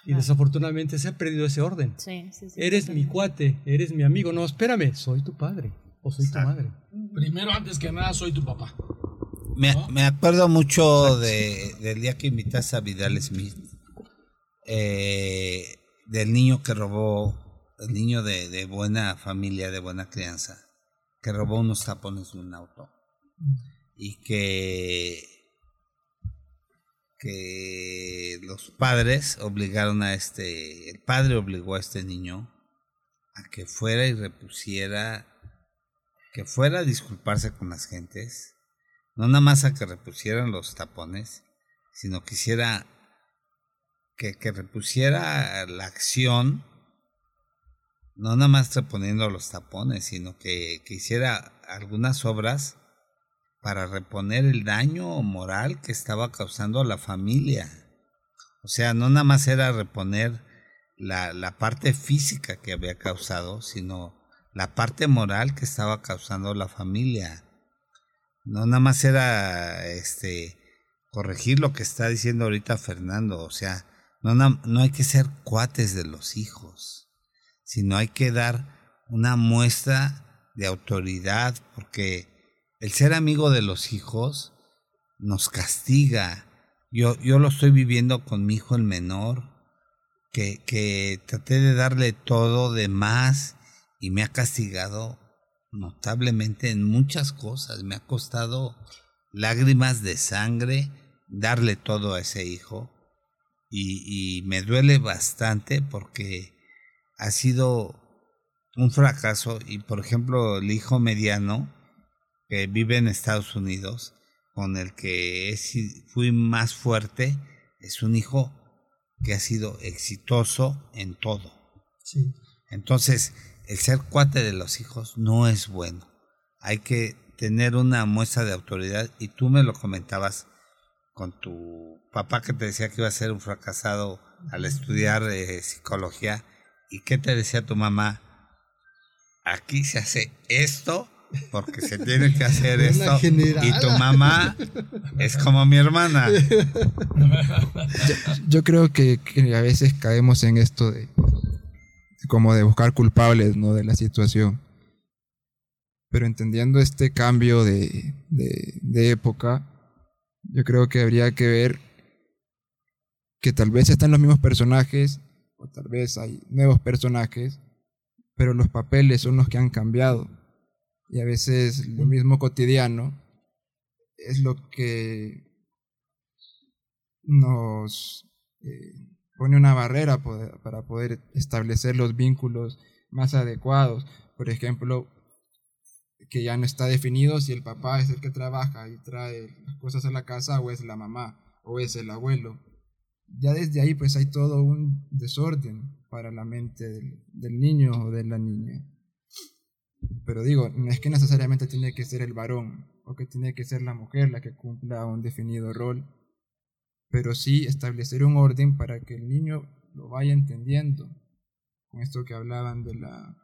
Y desafortunadamente se ha perdido ese orden. Sí, sí, eres mi cuate, eres mi amigo. No, espérame, soy tu padre o soy tu madre. Primero, antes que nada, soy tu papá. Me, acuerdo mucho de, del día que invitaste a Vidal Smith, eh, del niño que robó, el niño de, de, buena familia, de buena crianza, que robó unos tapones de un auto. Y que que los padres obligaron a este, el padre obligó a este niño a que fuera y repusiera, que fuera a disculparse con las gentes, no nada más a que repusieran los tapones, sino que hiciera, que, que repusiera la acción, no nada más reponiendo los tapones, sino que, que hiciera algunas obras para reponer el daño moral que estaba causando a la familia. O sea, no nada más era reponer la, la parte física que había causado, sino la parte moral que estaba causando la familia. No nada más era este corregir lo que está diciendo ahorita Fernando, o sea, no, no hay que ser cuates de los hijos, sino hay que dar una muestra de autoridad, porque el ser amigo de los hijos nos castiga. Yo, yo lo estoy viviendo con mi hijo el menor, que, que traté de darle todo de más y me ha castigado notablemente en muchas cosas. Me ha costado lágrimas de sangre darle todo a ese hijo y, y me duele bastante porque ha sido un fracaso y por ejemplo el hijo mediano que vive en Estados Unidos, con el que fui más fuerte, es un hijo que ha sido exitoso en todo. Entonces, el ser cuate de los hijos no es bueno. Hay que tener una muestra de autoridad y tú me lo comentabas con tu papá que te decía que iba a ser un fracasado al estudiar eh, psicología. ¿Y qué te decía tu mamá? Aquí se hace esto porque se tiene que hacer esto. Y tu mamá es como mi hermana. Yo, creo que, a veces caemos en esto de como de buscar culpables ¿no? de la situación. Pero entendiendo este cambio de, de, de época, yo creo que habría que ver que tal vez están los mismos personajes, o tal vez hay nuevos personajes, pero los papeles son los que han cambiado. Y a veces lo mismo cotidiano es lo que nos eh, pone una barrera para poder establecer los vínculos más adecuados. Por ejemplo, que ya no está definido si el papá es el que trabaja y trae las cosas a la casa o es la mamá o es el abuelo. Ya desde ahí pues hay todo un desorden para la mente del, del niño o de la niña. Pero digo, no es que necesariamente tiene que ser el varón o que tiene que ser la mujer la que cumpla un definido rol, pero sí establecer un orden para que el niño lo vaya entendiendo, con esto que hablaban de la,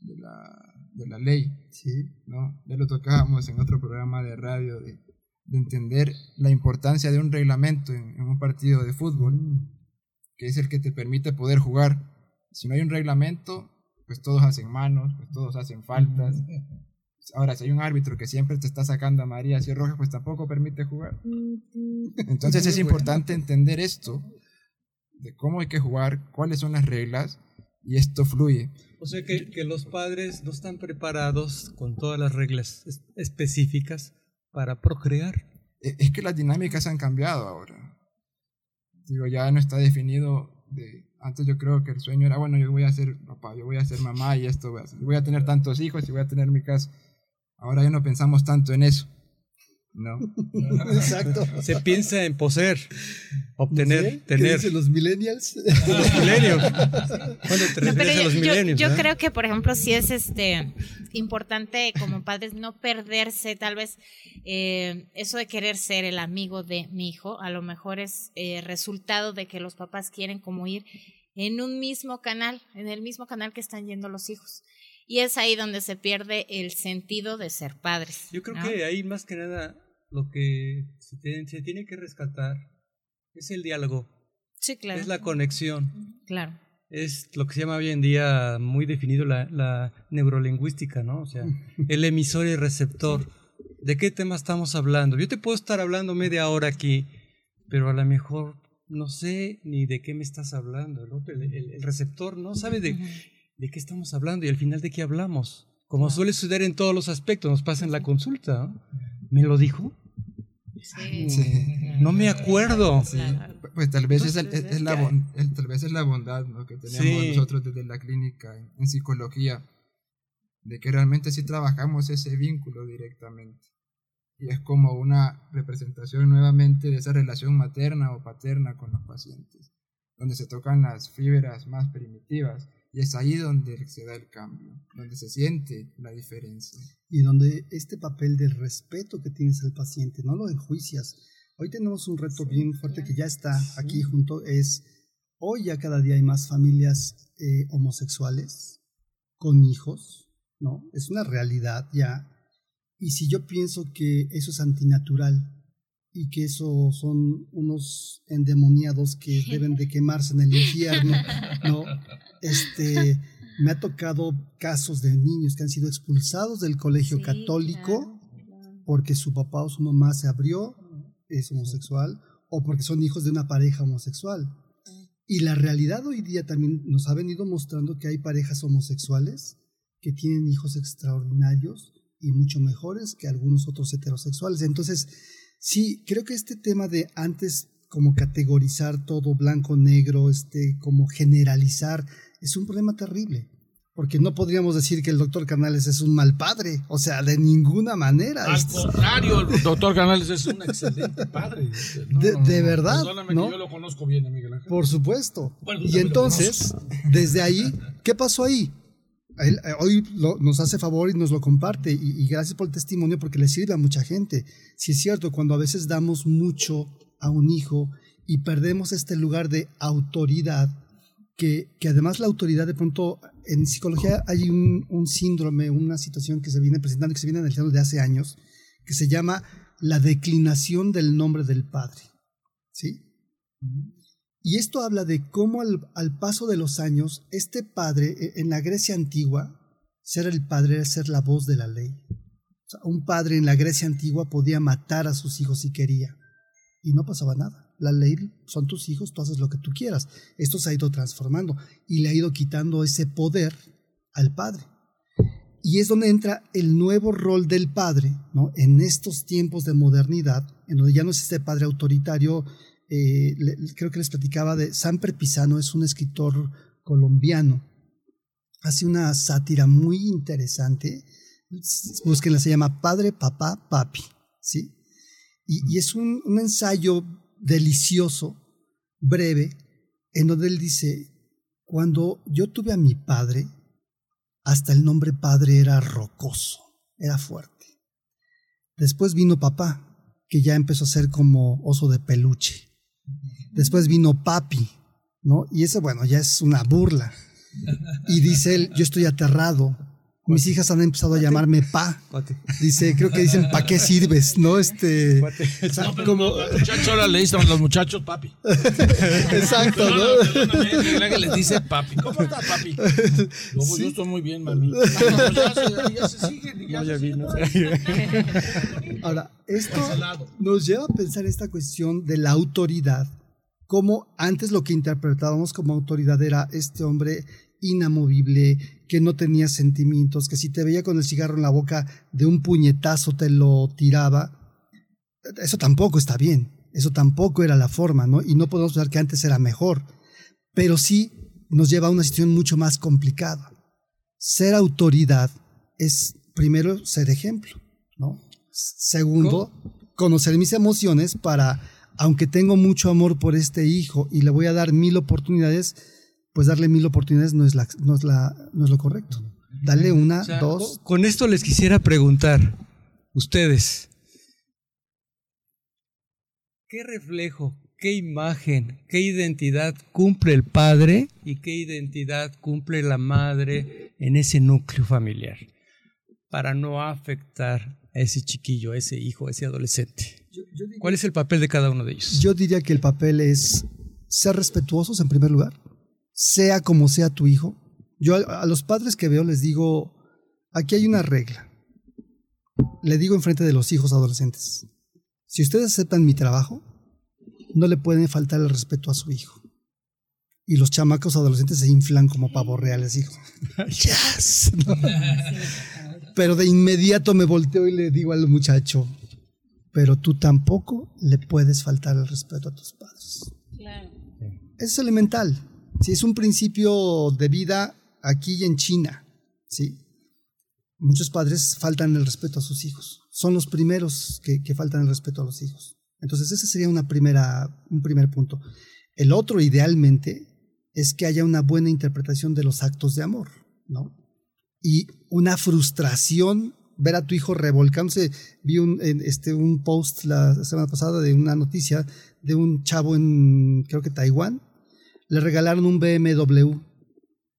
de la, de la ley, ¿sí? ¿no? Ya lo tocábamos en otro programa de radio, de, de entender la importancia de un reglamento en, un partido de fútbol, que es el que te permite poder jugar. Si no hay un reglamento, pues todos hacen manos, pues todos hacen faltas. Ahora, si hay un árbitro que siempre te está sacando a María y roja, pues tampoco permite jugar. Entonces es importante entender esto, de cómo hay que jugar, cuáles son las reglas, y esto fluye. O sea que, que los padres no están preparados con todas las reglas es específicas para procrear. Es que las dinámicas han cambiado ahora. Digo, ya no está definido de... Antes yo creo que el sueño era, bueno, yo voy a ser papá, yo voy a ser mamá y esto voy a voy a tener tantos hijos y voy a tener mi casa. Ahora ya no pensamos tanto en eso. No. Exacto. Se piensa en poseer, obtener, ¿Sí? tener. ¿Qué dicen los millennials? Los milenios. ¿Cuándo te No, pero yo, los yo- milenios? yo eh? creo que, por ejemplo, sí es este importante como padres no perderse, tal vez eh, eso de querer ser el amigo de mi hijo, a lo mejor es eh, resultado de que los papás quieren como ir en un mismo canal, en el mismo canal que están yendo los hijos. Y es ahí donde se pierde el sentido de ser padres. Yo creo ¿no? que ahí más que nada lo que se, te- se tiene que rescatar es el diálogo, Sí, claro. es la conexión, Claro. es lo que se llama hoy en día muy definido la, la neurolingüística, ¿no? O sea, el emisor y receptor. ¿De qué tema estamos hablando? Yo te puedo estar hablando media hora aquí, pero a lo mejor no sé ni de qué me estás hablando. El, otro- el- el- el receptor no sabe de, de qué estamos hablando y al final de qué hablamos. Como suele suceder en todos los aspectos, nos pasa en la consulta. ¿no? ¿Me lo dijo? Sí. Sí. No me acuerdo. Pues tal vez, es, el- Entonces, es- es la, bon- el- tal vez es la bondad ¿no? que tenemos Sí. nosotros desde la clínica en, en psicología, de que realmente sí trabajamos ese vínculo directamente. Y es como una representación nuevamente de esa relación materna o paterna con los pacientes, donde se tocan las fibras más primitivas. Y es ahí donde se da el cambio, donde se siente la diferencia. y donde este papel del respeto que tienes al paciente, no lo enjuicias. Hoy tenemos un reto bien fuerte que ya está aquí junto, es hoy ya cada día hay más familias eh, homosexuales con hijos, ¿no? Es una realidad ya. Y si yo pienso que eso es antinatural y que eso son unos endemoniados que deben de quemarse en el infierno, ¿no? Este, me ha tocado casos de niños que han sido expulsados del colegio Sí, católico claro, porque su papá o su mamá se abrió, es homosexual, o porque son hijos de una pareja homosexual. Y la realidad hoy día también nos ha venido mostrando que hay parejas homosexuales que tienen hijos extraordinarios y mucho mejores que algunos otros heterosexuales. Entonces, sí, creo que este tema de antes como categorizar todo blanco, negro, este, como generalizar, es un problema terrible. Porque no podríamos decir que el doctor Canales es un mal padre, o sea, de ninguna manera. Al contrario, el doctor Canales es un excelente padre. No, De- no, no, de no, verdad, Perdóname yo lo conozco bien, Miguel Ángel. Por supuesto. Bueno, y lo entonces, desde ahí, ¿qué pasó ahí? Él, eh, hoy lo- nos hace favor y nos lo comparte y, y gracias por el testimonio porque le sirve a mucha gente. Si es cierto, cuando a veces damos mucho a un hijo y perdemos este lugar de autoridad, que, además la autoridad de pronto, en psicología hay un, un síndrome, una situación que se viene presentando, que se viene analizando de hace años, que se llama la declinación del nombre del padre. ¿Sí? Y esto habla de cómo al, al paso de los años, este padre, e- en la Grecia antigua, ser el padre era ser la voz de la ley. O sea, un padre en la Grecia antigua podía matar a sus hijos si quería. Y no pasaba nada. La ley son tus hijos, tú haces lo que tú quieras. Esto se ha ido transformando y le ha ido quitando ese poder al padre. Y es donde entra el nuevo rol del padre, ¿no? En estos tiempos de modernidad, en donde ya no es este padre autoritario, eh, creo que les platicaba de Samper Pisano, es un escritor colombiano. Hace una sátira muy interesante. Búsquenla, se llama Padre, Papá, Papi. ¿sí? Y, es un ensayo delicioso, breve, en donde él dice, cuando yo tuve a mi padre, hasta el nombre padre era rocoso, era fuerte. Después vino papá, que ya empezó a ser como oso de peluche. Después vino papi, ¿no? Y eso, bueno, ya es una burla. Y dice él, yo estoy aterrado. Mis hijas han empezado a llamarme pa. Dice, creo que dicen, ¿pa qué sirves? ¿No? Este. o sea, No, pero como. los muchachos ahora le dicen a los muchachos papi. Exacto, ¿no? Que les dice papi. ¿Cómo está papi? Yo, pues, yo estoy muy bien, mami. No, ya, se, ya se siguen. Ya, se siguen. Ahora, esto nos lleva a pensar esta cuestión de la autoridad, como antes lo que interpretábamos como autoridad era este hombre inamovible, que no tenía sentimientos, que si te veía con el cigarro en la boca de un puñetazo te lo tiraba. Eso tampoco está bien, eso tampoco era la forma, ¿no? Y no podemos pensar que antes era mejor, pero sí nos lleva a una situación mucho más complicada. Ser autoridad es primero ser ejemplo, ¿no? Segundo, conocer mis emociones para, aunque tengo mucho amor por este hijo y le voy a dar mil oportunidades, pues darle mil oportunidades no es, la, no es, la, no es lo correcto. Dale una, O sea, dos. co- Con esto les quisiera preguntar, ustedes, ¿qué reflejo, qué imagen, qué identidad cumple el padre y qué identidad cumple la madre en ese núcleo familiar? Para no afectar a ese chiquillo, a ese hijo, a ese adolescente. ¿Cuál es el papel de cada uno de ellos? Yo diría que el papel es ser respetuosos en primer lugar, sea como sea tu hijo. Yo a, a los padres que veo les digo, aquí hay una regla. Le digo enfrente de los hijos adolescentes, si ustedes aceptan mi trabajo, no le pueden faltar el respeto a su hijo. Y los chamacos adolescentes se inflan como pavos reales, hijo. Yes. ¿no? Pero de inmediato me volteo y le digo al muchacho, pero tú tampoco le puedes faltar el respeto a tus padres. Es elemental. Sí, es un principio de vida aquí y en China. ¿sí? Muchos padres faltan el respeto a sus hijos. Son los primeros que, que faltan el respeto a los hijos. Entonces ese sería una primera, un primer punto. El otro, idealmente, es que haya una buena interpretación de los actos de amor, ¿no? Y una frustración ver a tu hijo revolcándose. Vi un, este, un post la semana pasada de una noticia de un chavo en, creo que Taiwán. Le regalaron un BMW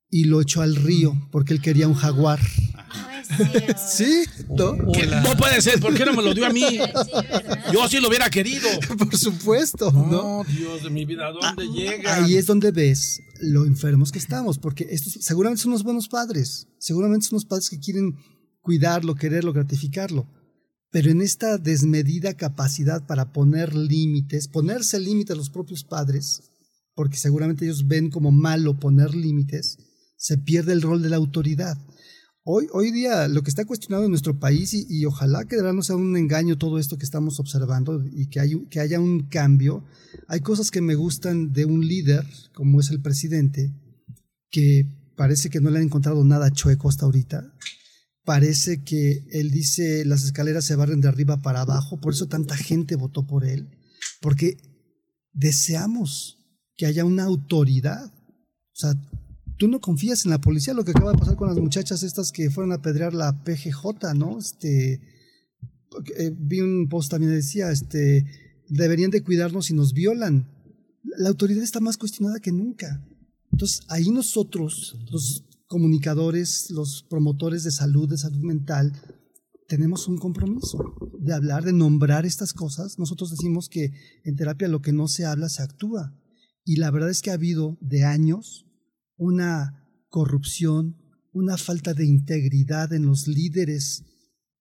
y lo echó al río porque él quería un jaguar. Sí, ¿no? No puede ser, ¿por qué no me lo dio a mí? Yo sí lo hubiera querido. Por supuesto, ¿no? No, Dios de mi vida, ¿a dónde llega? Ahí es donde ves lo enfermos que estamos, porque estos seguramente son unos buenos padres, seguramente son unos padres que quieren cuidarlo, quererlo, gratificarlo, pero en esta desmedida capacidad para poner límites, ponerse límites a los propios padres, porque seguramente ellos ven como malo poner límites, se pierde el rol de la autoridad. Hoy, hoy día lo que está cuestionado en nuestro país y, ojalá que de no sea un engaño todo esto que estamos observando y que, hay, que haya un cambio. Hay cosas que me gustan de un líder como es el presidente, que parece que no le han encontrado nada chueco hasta ahorita. Parece que él dice las escaleras se barren de arriba para abajo, por eso tanta gente votó por él, porque deseamos que haya una autoridad. O sea, tú no confías en la policía, lo que acaba de pasar con las muchachas estas que fueron a pedrear la PGJ, ¿no? Este, eh, vi un post también que decía, este, deberían de cuidarnos si nos violan. La autoridad está más cuestionada que nunca. Entonces, ahí nosotros, los comunicadores, los promotores de salud, de salud mental, tenemos un compromiso de hablar, de nombrar estas cosas. Nosotros decimos que en terapia lo que no se habla se actúa. Y la verdad es que ha habido de años una corrupción, una falta de integridad en los líderes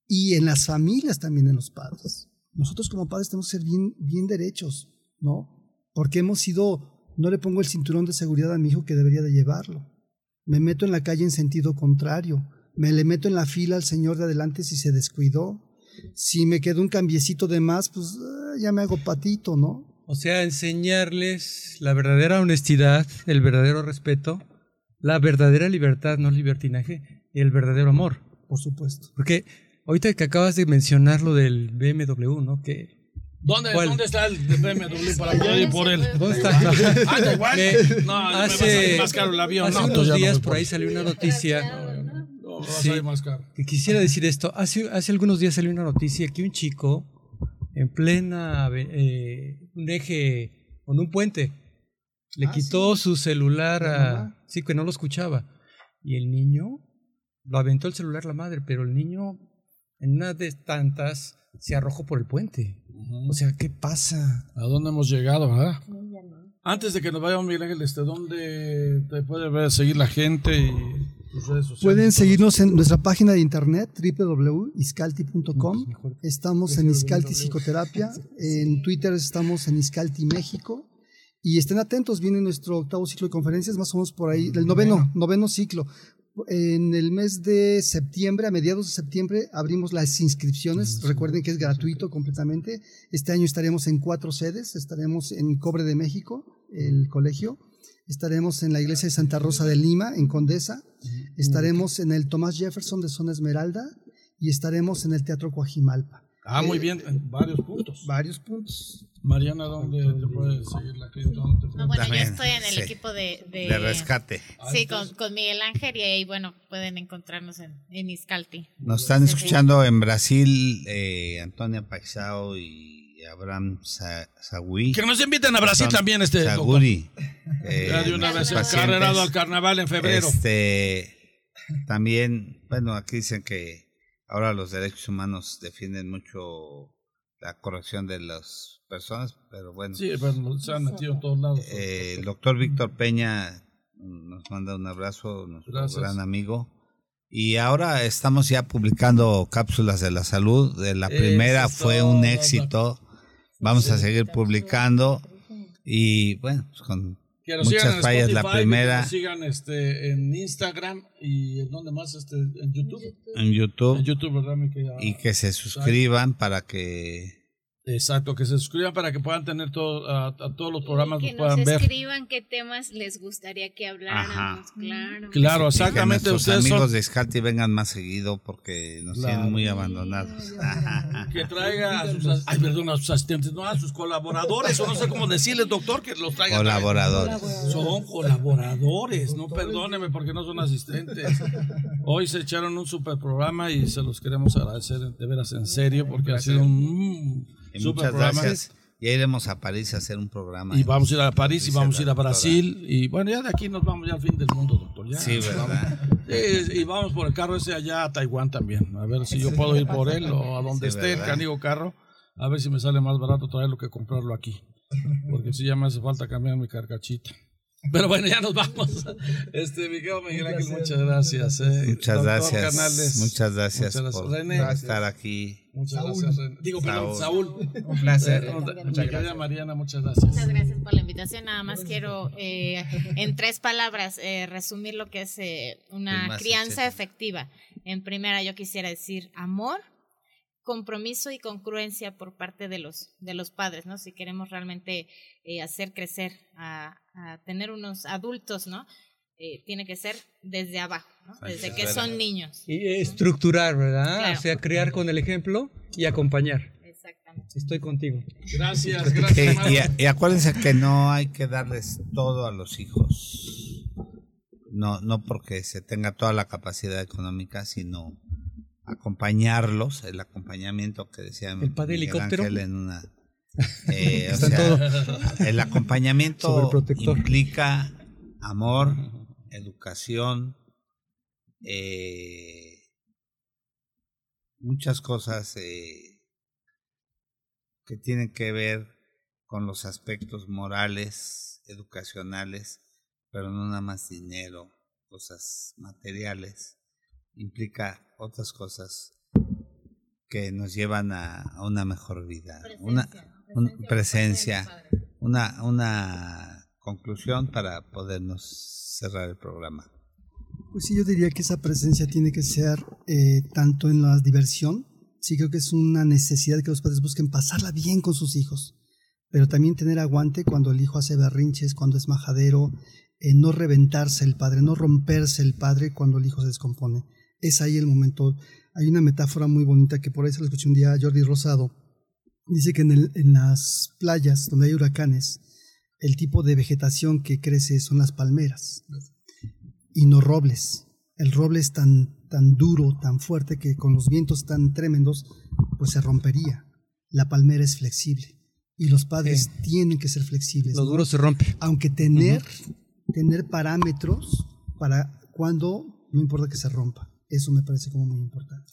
y en las familias también en los padres. Nosotros como padres tenemos que ser bien, bien derechos, ¿no? Porque hemos sido, no le pongo el cinturón de seguridad a mi hijo que debería de llevarlo. Me meto en la calle en sentido contrario. Me le meto en la fila al señor de adelante si se descuidó. Si me quedó un cambiecito de más, pues ah, ya me hago patito, ¿no? O sea, enseñarles la verdadera honestidad, el verdadero respeto, la verdadera libertad, no libertinaje, el verdadero amor. Por supuesto. Porque ahorita que acabas de mencionar lo del BMW, ¿no? Que ¿Dónde, ¿Cuál? ¿Dónde está el BMW para poder ir por él? ¿Dónde está? Ah, da igual. Me- No, me va a hace salir más caro el avión. hace No, unos no días voy por ahí salió una noticia No, va a Sí. salir más caro. que quisiera decir esto. Hace, hace algunos días salió una noticia que un chico en plena eh, un eje con un puente le Ah, quitó su celular La a sí que no lo escuchaba y el niño lo aventó el celular la madre, pero el niño en una de tantas se arrojó por el puente. O sea, ¿qué pasa? ¿A dónde hemos llegado, verdad? Antes de que nos vayamos, Miguel Ángel, este, ¿dónde te puede ver, seguir la gente y? Pueden seguirnos en nuestra página de internet www.iscalti.com. Estamos en Iscalti Psicoterapia. En Twitter estamos en Iscalti México. Y estén atentos, viene nuestro octavo ciclo de conferencias, más o menos por ahí, del noveno, noveno ciclo. En el mes de septiembre, a mediados de septiembre, abrimos las inscripciones. Recuerden que es gratuito completamente. Este año estaremos en cuatro sedes. Estaremos en Cobre de México, el colegio. Estaremos en la iglesia de Santa Rosa de Lima, en Condesa. Estaremos en el Tomás Jefferson de Zona Esmeralda. Y estaremos en el Teatro Coajimalpa. Ah, muy bien, en varios puntos. Varios puntos. Mariana, ¿dónde te puede seguir la gente? ¿Dónde te puede- No, bueno, yo estoy en el sí. equipo de, de, de rescate. Sí, con, con Miguel Ángel y ahí, bueno, pueden encontrarnos en, en Iscalti. Nos están escuchando en Brasil eh, Antonia Paisao y Abraham Sa- Sagui. Que nos inviten a Brasil Son también, este. Saguri. eh, Ya de una vez, pacientes. carrerado al carnaval en febrero. Este, también, bueno, aquí dicen que ahora los derechos humanos defienden mucho la corrección de las personas, pero bueno, Sí, pero se han metido en todos lados. eh, el doctor Víctor Peña nos manda un abrazo, nuestro Gracias. gran amigo. Y ahora estamos ya publicando cápsulas de la salud. De la primera fue un éxito. Vamos a seguir publicando. Y bueno, pues con Que nos sigan muchas en fallas. La primera Que nos sigan este, en Instagram y en donde más, este, en YouTube. en YouTube. En YouTube, ¿verdad? mi querida? y que se suscriban para que Exacto, que se suscriban para que puedan tener todo, a, a todos los programas, que los nos puedan ver. escriban qué temas les gustaría que habláramos, claro. Claro, y que exactamente. nuestros Ustedes amigos son, de Scalti vengan más seguido porque nos Claro. tienen muy abandonados. que traiga a sus, ay, perdón, a sus asistentes, no, a sus colaboradores, o no sé cómo decirles, doctor, que los traigan. Colaboradores. Son colaboradores, no perdónenme porque no son asistentes. Hoy se echaron un super programa y se los queremos agradecer de veras en serio porque ha sido un Y super muchas programa. gracias. Ya iremos a París a hacer un programa. Y vamos a ir a París y vamos a ir a doctora. Brasil y bueno, ya de aquí nos vamos ya al fin del mundo, doctor. Ya. Sí, ¿verdad? Sí, y vamos por el carro ese allá a Taiwán también. A ver si yo puedo ir por él o a donde Sí, esté el canigo carro. A ver si me sale más barato traerlo que comprarlo aquí. Porque si ya me hace falta cambiar mi carcachita. Pero bueno, ya nos vamos. Este, Miguel Miguel Ángel, muchas gracias. eh. Muchas gracias. Canales, Muchas gracias, muchas gracias. por René, estar aquí. muchas gracias. René. Digo, perdón, Saúl. Un placer. Eh, Mi querida Mariana, muchas gracias. Muchas gracias por la invitación. Nada más quiero, eh, en tres palabras, eh, resumir lo que es eh, una crianza efectiva. En primera, yo quisiera decir amor, compromiso y congruencia por parte de los, de los padres, ¿no? Si queremos realmente eh, hacer crecer a, a tener unos adultos, ¿no? Eh, tiene que ser desde abajo, ¿no? Desde que son niños. Y estructurar, ¿verdad? Claro. O sea, crear con el ejemplo y acompañar. Exactamente. Estoy contigo. Gracias, gracias. y, maestro. y acuérdense que no hay que darles todo a los hijos. No, no porque se tenga toda la capacidad económica, sino acompañarlos, el acompañamiento que decía ¿El padre Miguel helicóptero? Ángel en una. Eh, o el acompañamiento implica amor, educación, eh, muchas cosas eh, que tienen que ver con los aspectos morales educacionales, pero no nada más dinero, cosas materiales, implica otras cosas que nos llevan a, a una mejor vida, una un- presencia, una, una conclusión para podernos cerrar el programa. Pues sí, yo diría que esa presencia tiene que ser eh, tanto en la diversión, sí creo que es una necesidad que los padres busquen pasarla bien con sus hijos, pero también tener aguante cuando el hijo hace berrinches, cuando es majadero, eh, no reventarse el padre, no romperse el padre cuando el hijo se descompone. Es ahí el momento. Hay una metáfora muy bonita que por ahí se la escuché un día a Jordi Rosado. Dice que en, el- en las playas donde hay huracanes, el tipo de vegetación que crece son las palmeras y no robles. El roble es tan, tan duro, tan fuerte que con los vientos tan tremendos, pues se rompería. La palmera es flexible y los padres tienen que ser flexibles. Lo ¿no? duro se rompe. Aunque tener, tener parámetros para cuando no importa que se rompa. Eso me parece como muy importante.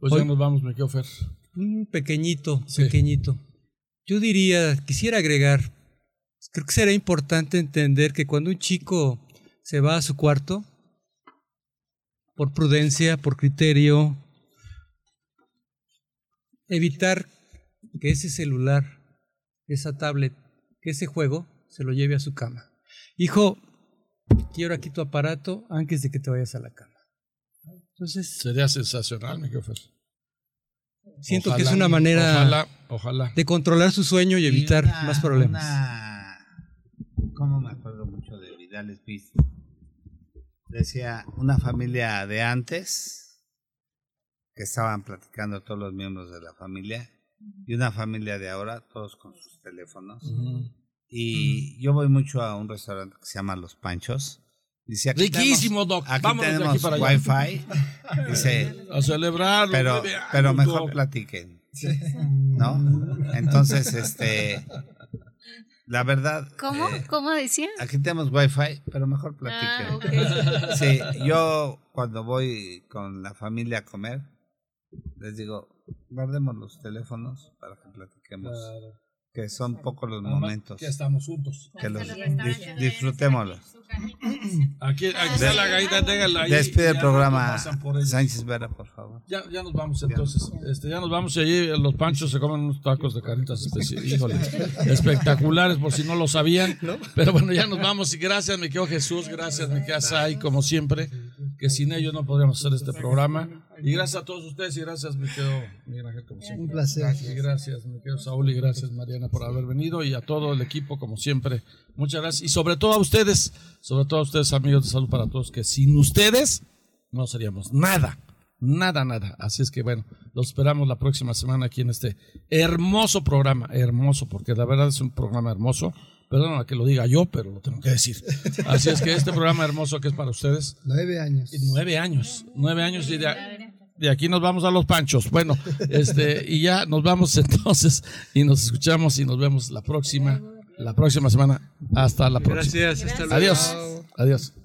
Pues Hoy- ya nos vamos, me quedo Fer. Un pequeñito, Sí. pequeñito. Yo diría, quisiera agregar, creo que será importante entender que cuando un chico se va a su cuarto, por prudencia, por criterio, evitar que ese celular, esa tablet, que ese juego se lo lleve a su cama. Hijo, quiero aquí tu aparato antes de que te vayas a la cama. Entonces, Sería sensacional, quedo Fer. Siento Ojalá, que es una manera Ojalá, ojalá. de controlar su sueño y evitar una- más problemas. una- ¿Cómo me acuerdo mucho de Vidal Espíritu? Decía, una familia de antes, que estaban platicando todos los miembros de la familia, y una familia de ahora, todos con sus teléfonos. Y yo voy mucho a un restaurante que se llama Los Panchos. Dice, aquí Riquísimo, Doc. tenemos, aquí Vámonos de aquí tenemos allá. wifi. Dice, A celebrar pero, pero mejor Doc. platiquen. ¿No? Entonces, este, la verdad, ¿Cómo? eh, ¿Cómo decía? aquí tenemos wifi, pero mejor platiquen. Ah, ok. Sí, yo cuando voy con la familia a comer, les digo, guardemos los teléfonos para que platiquemos, Claro. Que son pocos los Además, momentos, Que estamos juntos. que los dis- disfrutémoslos. Aquí, aquí está la gaita, déjala ahí. Despide el ya programa no. Sánchez Vera, por favor. Ya, ya nos vamos entonces. Este, ya nos vamos y allí los panchos se comen unos tacos de especiales. Híjole, espectaculares por si no lo sabían. Pero bueno, ya nos vamos y gracias, me quedo Jesús, gracias, me queda Sai, como siempre, que sin ellos no podríamos hacer este programa. Y gracias a todos ustedes y gracias, me quedo Miguel Ángel, como siempre. Un placer. Y gracias, me quedo Saúl y gracias Mariana por haber venido y a todo el equipo como siempre. Muchas gracias y sobre todo a ustedes, sobre todo a ustedes amigos de salud para todos, que sin ustedes no seríamos nada, nada, nada. Así es que bueno, los esperamos la próxima semana aquí en este hermoso programa, hermoso, porque la verdad es un programa hermoso. Perdón que lo diga yo, pero lo tengo que decir. Así es que este programa hermoso que es para ustedes, Nueve años. nueve años, nueve años y de, de aquí nos vamos a los panchos. Bueno, este, y ya nos vamos entonces y nos escuchamos y nos vemos la próxima, la próxima semana. Hasta la próxima. Gracias, hasta luego. Adiós. Adiós.